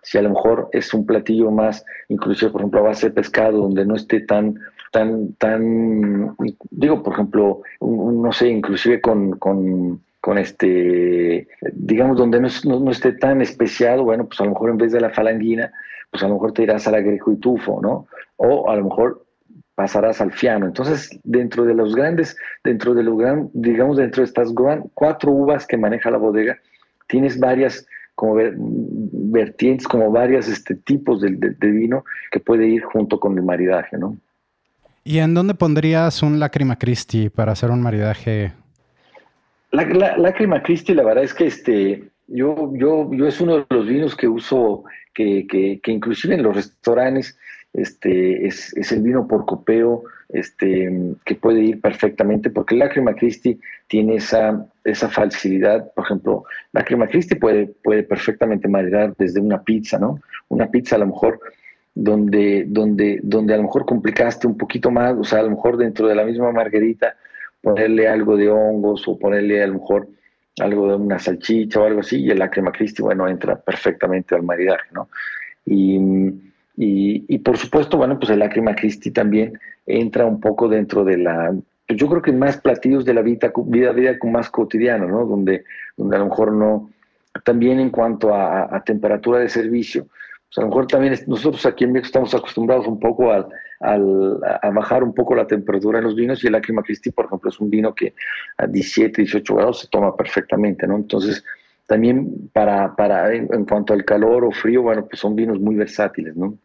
Si a lo mejor es un platillo más, inclusive, por ejemplo, a base de pescado, donde no esté tan tan, tan, digo, por ejemplo, no sé, inclusive con, con este, digamos, donde no, esté tan especial, bueno, pues a lo mejor en vez de la falanguina, pues a lo mejor te irás al agrejo y tufo, ¿no? O a lo mejor pasarás al fiano. Entonces, dentro de los grandes, dentro de los gran, digamos, dentro de estas cuatro uvas que maneja la bodega, tienes varias como vertientes, como varios este, tipos de, de, vino que puede ir junto con el maridaje, ¿no? ¿Y en dónde pondrías un Lacrima Christi para hacer un maridaje la, la, Lágrima la verdad es que este, yo, yo, yo es uno de los vinos que uso, que, que, que inclusive en los restaurantes, este, es, es, el vino por copeo, este, que puede ir perfectamente, porque Lágrima Christi tiene esa, esa facilidad, por ejemplo, Lágrima Christi puede, puede perfectamente maridar desde una pizza, ¿no? Una pizza a lo mejor donde, donde, donde a lo mejor complicaste un poquito más, o sea, a lo mejor dentro de la misma margarita ponerle algo de hongos o ponerle a lo mejor algo de una salchicha o algo así, y el crema Christi, bueno, entra perfectamente al maridaje, ¿no? Y, y, por supuesto, bueno, pues el crema Christi también entra un poco dentro de la, pues yo creo que más platillos de la vida, vida, vida más cotidiana, ¿no? Donde, donde a lo mejor no, también en cuanto a, temperatura de servicio, pues a lo mejor también nosotros aquí en México estamos acostumbrados un poco al, a bajar un poco la temperatura en los vinos y el Lacrima por ejemplo, es un vino que a 17, 18 grados se toma perfectamente, ¿no? Entonces, también para, para en, cuanto al calor o frío, bueno, pues son vinos muy versátiles, ¿no?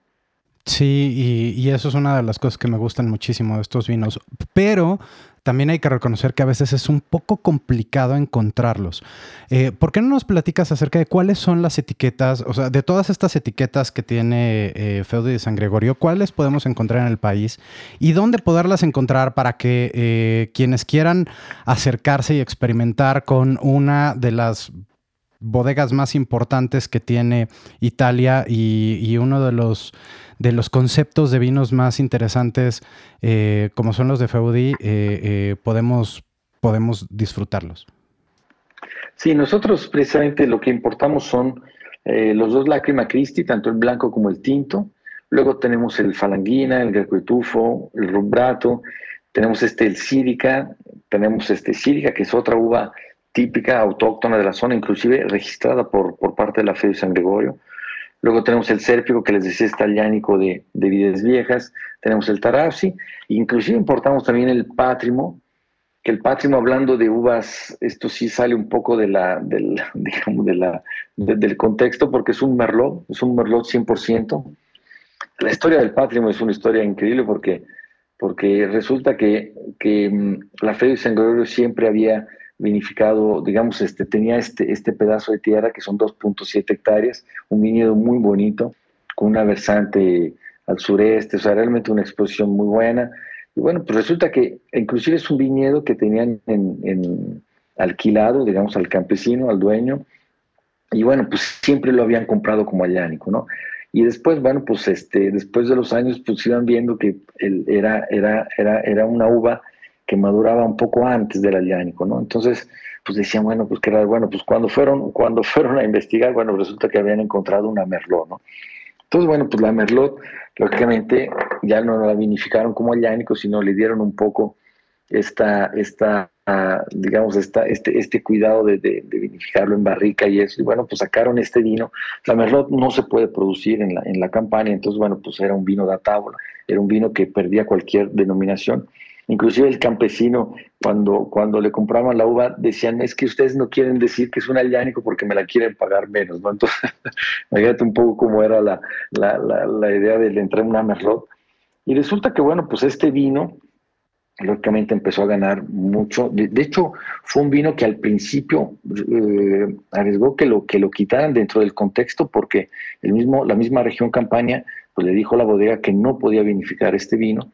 Sí, y, y, eso es una de las cosas que me gustan muchísimo de estos vinos. Pero también hay que reconocer que a veces es un poco complicado encontrarlos. Eh, ¿Por qué no nos platicas acerca de cuáles son las etiquetas, o sea, de todas estas etiquetas que tiene eh, Feudo de San Gregorio, cuáles podemos encontrar en el país y dónde poderlas encontrar para que eh, quienes quieran acercarse y experimentar con una de las bodegas más importantes que tiene Italia y uno de los de los conceptos de vinos más interesantes, eh, como son los de Feudi, eh, eh, podemos, podemos disfrutarlos. Sí, nosotros precisamente lo que importamos son los dos Lacrima Christi, tanto el blanco como el tinto. Luego tenemos el Falanguina, el Greco el Rumbrato. Tenemos este, el Sírica. Tenemos este Sírica, que es otra uva típica, autóctona de la zona, inclusive registrada por, por parte de la Fe de San Gregorio. Luego tenemos el sérpico que les decía está de, de vides viejas. Tenemos el tarapsi. Inclusive importamos también el pátrimo, que el pátrimo hablando de uvas, esto sí sale un poco de la, del, digamos, de la, del contexto porque es un merlot, es un merlot 100%. La historia del pátrimo es una historia increíble porque, porque resulta que, que mm, la fe de San Gregorio siempre había vinificado, digamos, este, tenía este, este pedazo de tierra que son 2.7 hectáreas, un viñedo muy bonito, con una versante al sureste, o sea, realmente una exposición muy buena. Y bueno, pues resulta que inclusive es un viñedo que tenían en, alquilado, digamos, al campesino, al dueño, y bueno, pues siempre lo habían comprado como allánico, ¿no? Y después, bueno, pues este, después de los años, pues iban viendo que él era, era, era, era una uva que maduraba un poco antes del allánico, ¿no? Entonces, pues decían, bueno, pues que era, bueno, pues cuando fueron, cuando fueron a investigar, bueno, resulta que habían encontrado una merlot, ¿no? Entonces, bueno, pues la merlot, lógicamente, ya no la vinificaron como allánico, sino le dieron un poco esta, esta digamos, esta, este, este cuidado de, de, vinificarlo en barrica y eso. Y bueno, pues sacaron este vino. La Merlot no se puede producir en la, en la campaña, entonces, bueno, pues era un vino datable, era un vino que perdía cualquier denominación. Inclusive el campesino, cuando, cuando le compraban la uva, decían, es que ustedes no quieren decir que es un allánico porque me la quieren pagar menos, ¿no? Entonces, imagínate un poco cómo era la, la, la, idea de entrar en una Merlot. Y resulta que, bueno, pues este vino, lógicamente empezó a ganar mucho. De, hecho, fue un vino que al principio eh, arriesgó que lo, que lo quitaran dentro del contexto porque el mismo, la misma región Campaña pues, le dijo a la bodega que no podía vinificar este vino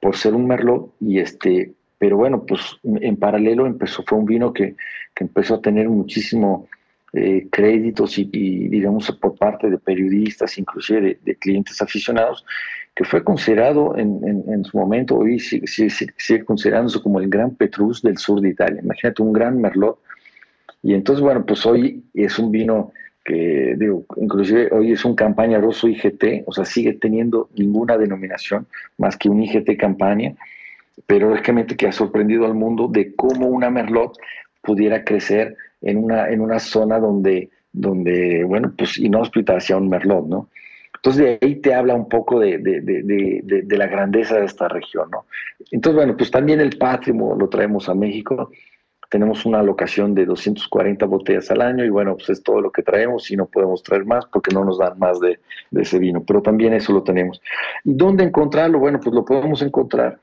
por ser un merlot y este pero bueno pues en paralelo empezó fue un vino que, que empezó a tener muchísimo eh, créditos y, digamos por parte de periodistas inclusive de, de clientes aficionados que fue considerado en, su momento, hoy sigue, considerándose como el gran Petrus del sur de Italia. Imagínate un gran Merlot. Y entonces, bueno, pues hoy es un vino que, digo, inclusive hoy es un campaña rosso IGT, o sea, sigue teniendo ninguna denominación más que un IGT campaña, pero lógicamente que ha sorprendido al mundo de cómo una Merlot pudiera crecer en una, en una zona donde, donde, bueno, pues inhóspita hacia un Merlot, ¿no? Entonces de ahí te habla un poco de, la grandeza de esta región, ¿no? Entonces, bueno, pues también el patrimonio lo traemos a México. Tenemos una alocación de 240 botellas al año y bueno, pues es todo lo que traemos y no podemos traer más porque no nos dan más de, ese vino, pero también eso lo tenemos. ¿Y dónde encontrarlo? Bueno, pues lo podemos encontrar.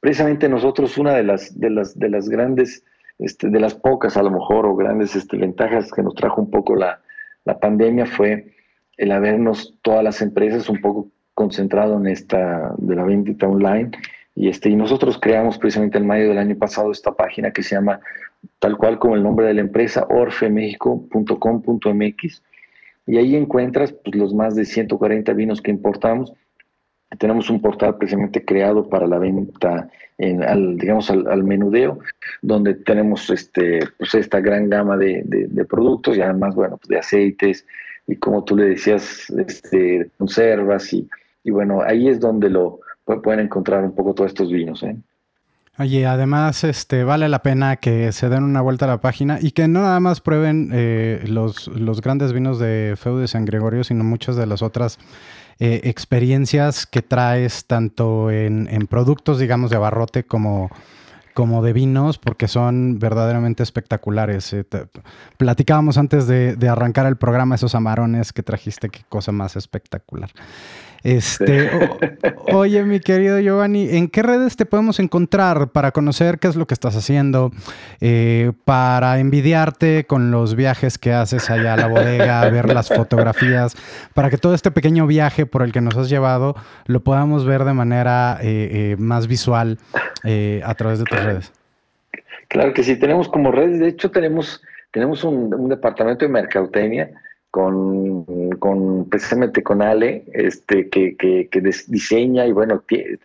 Precisamente nosotros una de las, de las, de las grandes, este, de las pocas a lo mejor o grandes este, ventajas que nos trajo un poco la, la pandemia fue el habernos todas las empresas un poco concentrado en esta de la venta online y este y nosotros creamos precisamente en mayo del año pasado esta página que se llama tal cual como el nombre de la empresa orfemexico.com.mx y ahí encuentras pues, los más de 140 vinos que importamos. Tenemos un portal precisamente creado para la venta en, al, digamos al, menudeo donde tenemos este pues esta gran gama de, productos y además bueno pues de aceites y como tú le decías, este, conservas y, y bueno, ahí es donde lo pueden encontrar un poco todos estos vinos. ¿eh? Oye, además, este, vale la pena que se den una vuelta a la página y que no nada más prueben eh, los, los, grandes vinos de Feu de San Gregorio, sino muchas de las otras eh, experiencias que traes tanto en, en, productos, digamos, de abarrote como como de vinos porque son verdaderamente espectaculares. Eh, platicábamos antes de, de, arrancar el programa esos amarones que trajiste, qué cosa más espectacular. Este, oye, mi querido Giovanni, ¿en qué redes te podemos encontrar para conocer qué es lo que estás haciendo, eh, para envidiarte con los viajes que haces allá a la bodega, ver las fotografías, para que todo este pequeño viaje por el que nos has llevado lo podamos ver de manera eh, más visual a través de tus Claro que sí, tenemos como redes, de hecho tenemos, tenemos un, departamento de mercadotecnia con, precisamente con Ale, este, que, que, diseña y bueno,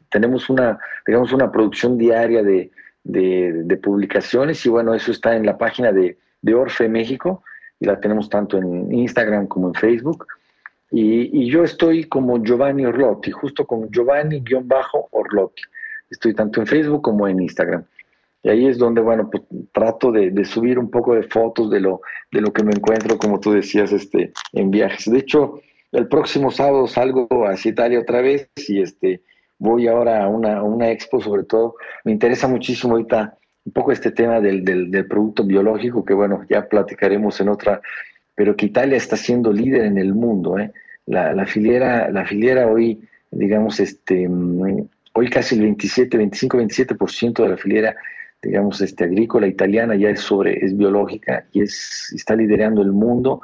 tenemos una, digamos, una producción diaria de, de, publicaciones y bueno, eso está en la página de, de, Orfe México y la tenemos tanto en Instagram como en Facebook. Y, y yo estoy como Giovanni Orlotti, justo con Giovanni-Orlotti. Estoy tanto en Facebook como en Instagram. Y ahí es donde, bueno, pues trato de, subir un poco de fotos de lo, de lo que me encuentro, como tú decías, este, en viajes. De hecho, el próximo sábado salgo hacia Italia otra vez y este, voy ahora a una, una expo, sobre todo. Me interesa muchísimo ahorita un poco este tema del, del, producto biológico, que bueno, ya platicaremos en otra, pero que Italia está siendo líder en el mundo. ¿eh? La, la, filiera, la filiera hoy, digamos, este, mm, hoy casi el 27, 25, 27% de la filiera digamos, este, agrícola italiana ya es sobre, es biológica y es, está liderando el mundo.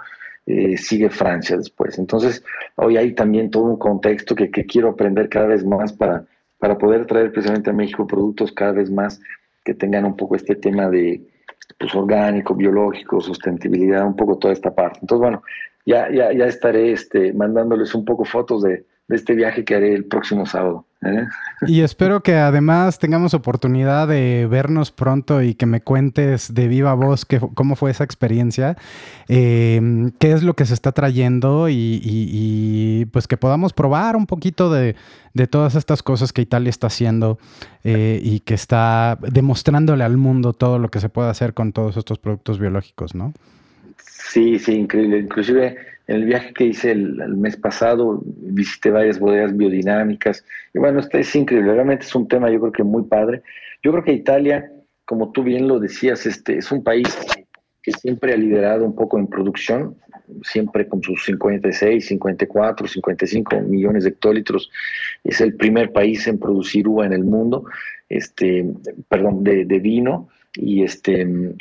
eh, sigue Francia después. Entonces, hoy hay también todo un contexto que, quiero aprender cada vez más para, para poder traer precisamente a México productos cada vez más que tengan un poco este tema de pues, orgánico, biológico, sustentabilidad, un poco toda esta parte. Entonces, bueno, ya, ya, ya estaré este, mandándoles un poco fotos de, de este viaje que haré el próximo sábado. ¿eh? Y espero que además tengamos oportunidad de vernos pronto y que me cuentes de viva voz que, cómo fue esa experiencia, eh, qué es lo que se está trayendo y, pues que podamos probar un poquito de, todas estas cosas que Italia está haciendo eh, y que está demostrándole al mundo todo lo que se puede hacer con todos estos productos biológicos, ¿no? Sí, sí, increíble. Inclusive en el viaje que hice el, mes pasado visité varias bodegas biodinámicas y bueno, este es increíble, realmente es un tema yo creo que muy padre. Yo creo que Italia, como tú bien lo decías, este es un país que, siempre ha liderado un poco en producción, siempre con sus 56, 54, 55 millones de hectolitros, es el primer país en producir uva en el mundo, este, perdón, de, de vino y este,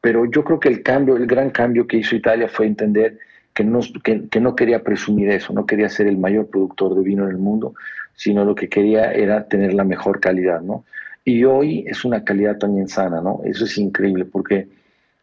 pero yo creo que el cambio, el gran cambio que hizo Italia fue entender que no, que, no quería presumir eso, no quería ser el mayor productor de vino en el mundo, sino lo que quería era tener la mejor calidad, ¿no? Y hoy es una calidad también sana, ¿no? Eso es increíble porque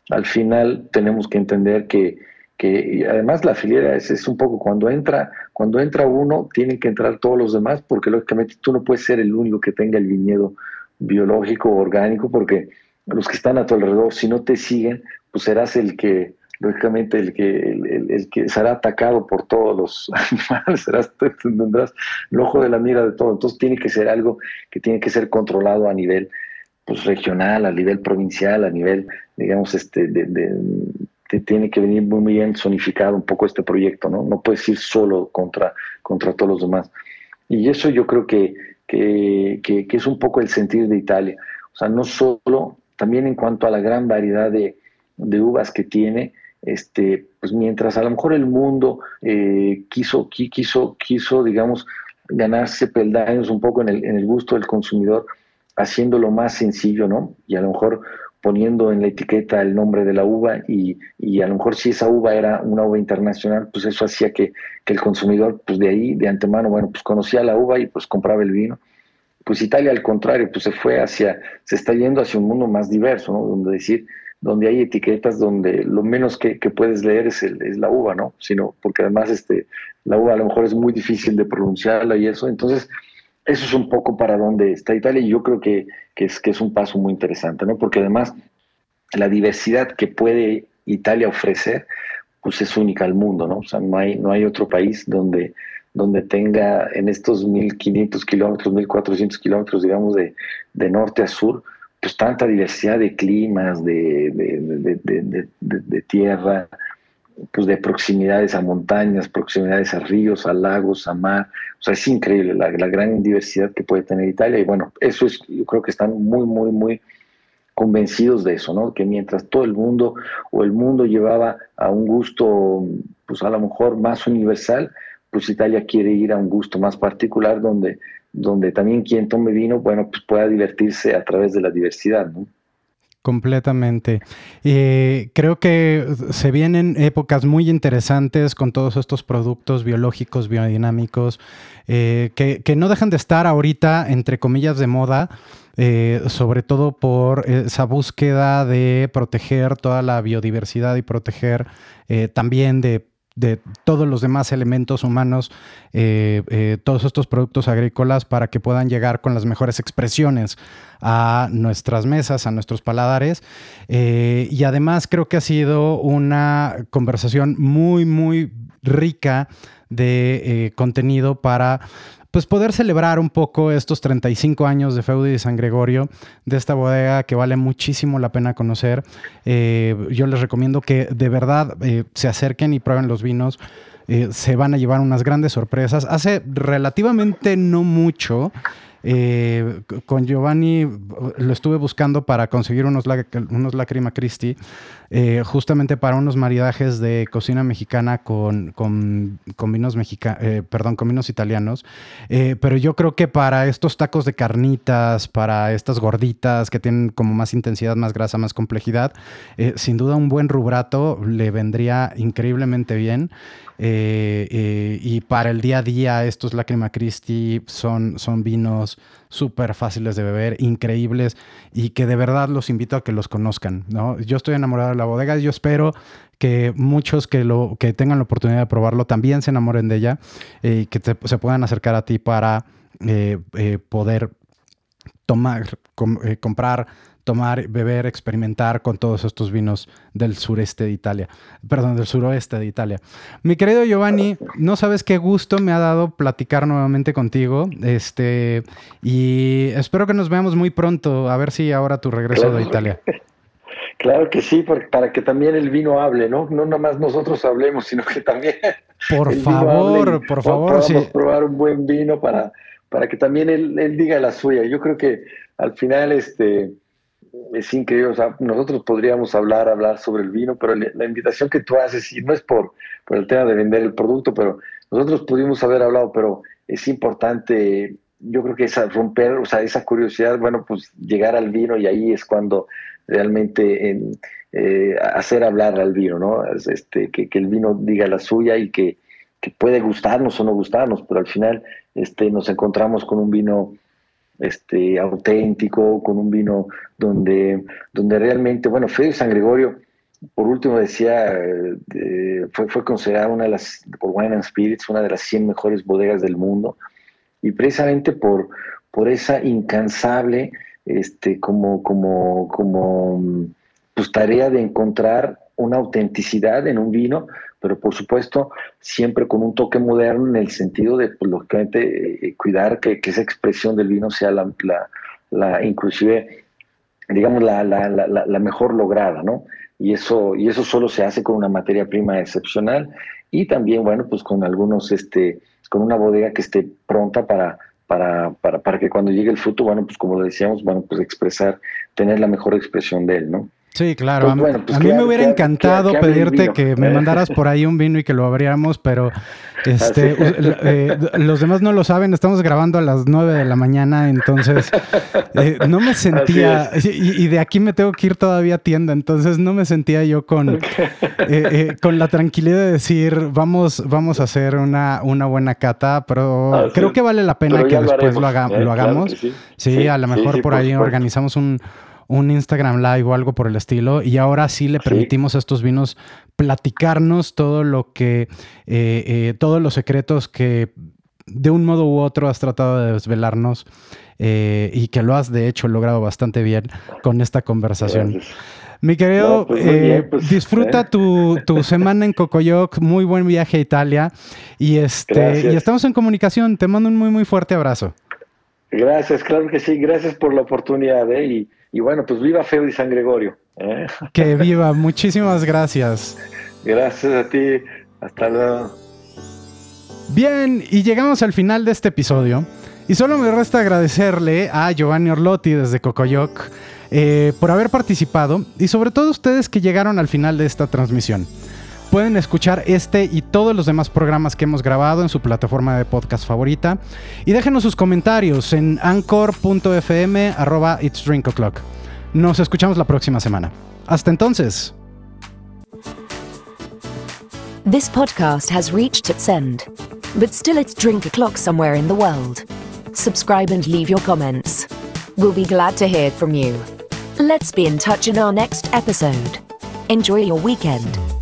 al final tenemos que entender que, que además la filiera es, es, un poco cuando entra, cuando entra uno, tienen que entrar todos los demás porque lógicamente tú no puedes ser el único que tenga el viñedo biológico orgánico porque los que están a tu alrededor, si no te siguen, pues serás el que lógicamente el que, el, que será atacado por todos los animales, serás, tendrás el ojo de la mira de todo. Entonces tiene que ser algo que tiene que ser controlado a nivel pues, regional, a nivel provincial, a nivel, digamos, este, de, tiene que venir muy bien zonificado un poco este proyecto, ¿no? No puedes ir solo contra, contra todos los demás. Y eso yo creo que, que, que es un poco el sentir de Italia. O sea, no solo, también en cuanto a la gran variedad de, de uvas que tiene, este, pues mientras a lo mejor el mundo eh, quiso, quiso, quiso, digamos, ganarse peldaños un poco en el, en el gusto del consumidor, haciéndolo más sencillo, ¿no? Y a lo mejor poniendo en la etiqueta el nombre de la uva y, y, a lo mejor si esa uva era una uva internacional, pues eso hacía que, que, el consumidor, pues de ahí, de antemano, bueno, pues conocía la uva y pues compraba el vino. Pues Italia al contrario, pues se fue hacia, se está yendo hacia un mundo más diverso, ¿no? Donde decir, donde hay etiquetas donde lo menos que, puedes leer es, el, es, la uva, ¿no? Sino porque además este, la uva a lo mejor es muy difícil de pronunciarla y eso. Entonces, eso es un poco para donde está Italia y yo creo que, es, que es un paso muy interesante, ¿no? Porque además la diversidad que puede Italia ofrecer, pues es única al mundo, ¿no? O sea, no hay, no hay otro país donde, donde tenga en estos 1.500 kilómetros, 1.400 kilómetros, digamos, de, de norte a sur, pues tanta diversidad de climas, de, de, tierra, pues de proximidades a montañas, proximidades a ríos, a lagos, a mar. O sea, es increíble la, gran diversidad que puede tener Italia. Y bueno, eso es, yo creo que están muy, muy, muy convencidos de eso, ¿no? Que mientras todo el mundo o el mundo llevaba a un gusto, pues a lo mejor más universal, pues Italia quiere ir a un gusto más particular donde donde también quien tome vino, bueno, pues pueda divertirse a través de la diversidad, ¿no? Completamente. Eh, creo que se vienen épocas muy interesantes con todos estos productos biológicos, biodinámicos, eh, que, no dejan de estar ahorita, entre comillas, de moda, eh, sobre todo por esa búsqueda de proteger toda la biodiversidad y proteger también de de todos los demás elementos humanos, eh, eh, todos estos productos agrícolas para que puedan llegar con las mejores expresiones a nuestras mesas, a nuestros paladares. Eh, y además creo que ha sido una conversación muy, muy rica de contenido para pues poder celebrar un poco estos 35 años de Feudi de San Gregorio, de esta bodega que vale muchísimo la pena conocer. Eh, yo les recomiendo que de verdad eh, se acerquen y prueben los vinos. Eh, se van a llevar unas grandes sorpresas. Hace relativamente no mucho con Giovanni lo estuve buscando para conseguir unos, unos Lacrima Christi, eh, justamente para unos maridajes de cocina mexicana con, con, vinos eh, perdón, con vinos italianos. pero yo creo que para estos tacos de carnitas, para estas gorditas que tienen como más intensidad, más grasa, más complejidad, sin duda un buen rubrato le vendría increíblemente bien. y para el día a día, estos Lacrima Christi son, son vinos súper fáciles de beber, increíbles y que de verdad los invito a que los conozcan. ¿no? Yo estoy enamorado de la bodega y yo espero que muchos que, lo, que tengan la oportunidad de probarlo también se enamoren de ella y que se puedan acercar a ti para eh, eh, poder tomar, eh, comprar tomar, beber, experimentar con todos estos vinos del sureste de Italia, perdón, del suroeste de Italia. Mi querido Giovanni, no sabes qué gusto me ha dado platicar nuevamente contigo, este, y espero que nos veamos muy pronto, a ver si ahora tu regreso de Italia. Claro que sí, para que también el vino hable, ¿no? No nada más nosotros hablemos, sino que también. Por favor, por favor, sí. probar un buen vino para, para que también él, él, diga la suya. Yo creo que al final, este, es increíble. O sea, nosotros podríamos hablar, hablar sobre el vino, pero la invitación que tú haces, y no es por, por el tema de vender el producto, pero nosotros pudimos haber hablado, pero es importante, yo creo que esa romper, o sea, esa curiosidad, bueno, pues llegar al vino y ahí es cuando realmente en, eh, hacer hablar al vino, ¿no? Este, que, el vino diga la suya y que, que puede gustarnos o no gustarnos, pero al final este, nos encontramos con un vino este, auténtico, con un vino donde, donde realmente, bueno, Fede San Gregorio, por último decía, eh, fue, fue considerada una de las, por Wine and Spirits, una de las 100 mejores bodegas del mundo, y precisamente por, por esa incansable, este, como, como, como, pues tarea de encontrar una autenticidad en un vino, pero por supuesto siempre con un toque moderno en el sentido de, pues, lógicamente, eh, cuidar que, esa expresión del vino sea la, la, inclusive, digamos, la, la, mejor lograda, ¿no? Y eso, y eso solo se hace con una materia prima excepcional y también, bueno, pues con algunos, este, con una bodega que esté pronta para, para, para, para que cuando llegue el fruto, bueno, pues como lo decíamos, bueno, pues expresar, tener la mejor expresión de él, ¿no? Sí, claro. Pues a, pues mí me hubiera encantado pedirte que me mandaras por ahí un vino y que lo abriéramos, pero este, eh, los demás no lo saben. Estamos grabando a las 9 de la mañana, entonces eh, no me sentía. Y, de aquí me tengo que ir todavía a tienda, entonces no me sentía yo con, eh, con la tranquilidad de decir, vamos, vamos a hacer una, una buena cata, pero ah, creo que vale la pena que después lo, lo hagamos. sí. a lo mejor por ahí organizamos un un Instagram Live o algo por el estilo. Y ahora sí le permitimos a estos vinos platicarnos todo lo que, eh, eh, todos los secretos que de un modo u otro has tratado de desvelarnos eh, y que lo has de hecho logrado bastante bien con esta conversación. Mi querido, pues pues, disfruta tu, semana en Cocoyoc, muy buen viaje a Italia y, este, y estamos en comunicación. Te mando un muy, muy fuerte abrazo. Gracias, claro que sí, gracias por la oportunidad ¿eh? y, y, bueno, pues viva Feo y San Gregorio. ¿eh? Que viva, muchísimas gracias. Gracias a ti, hasta luego. Bien, y llegamos al final de este episodio. Y solo me resta agradecerle a Giovanni Orlotti desde Cocoyoc eh, por haber participado y sobre todo ustedes que llegaron al final de esta transmisión. Pueden escuchar este y todos los demás programas que hemos grabado en su plataforma de podcast favorita. Y déjenos sus comentarios en anchor.fm. Nos escuchamos la próxima semana. Hasta entonces. This podcast has reached its end, but still it's drink o'clock somewhere in the world. Subscribe and leave your comments. We'll be glad to hear from you. Let's be in touch in our next episode. Enjoy your weekend.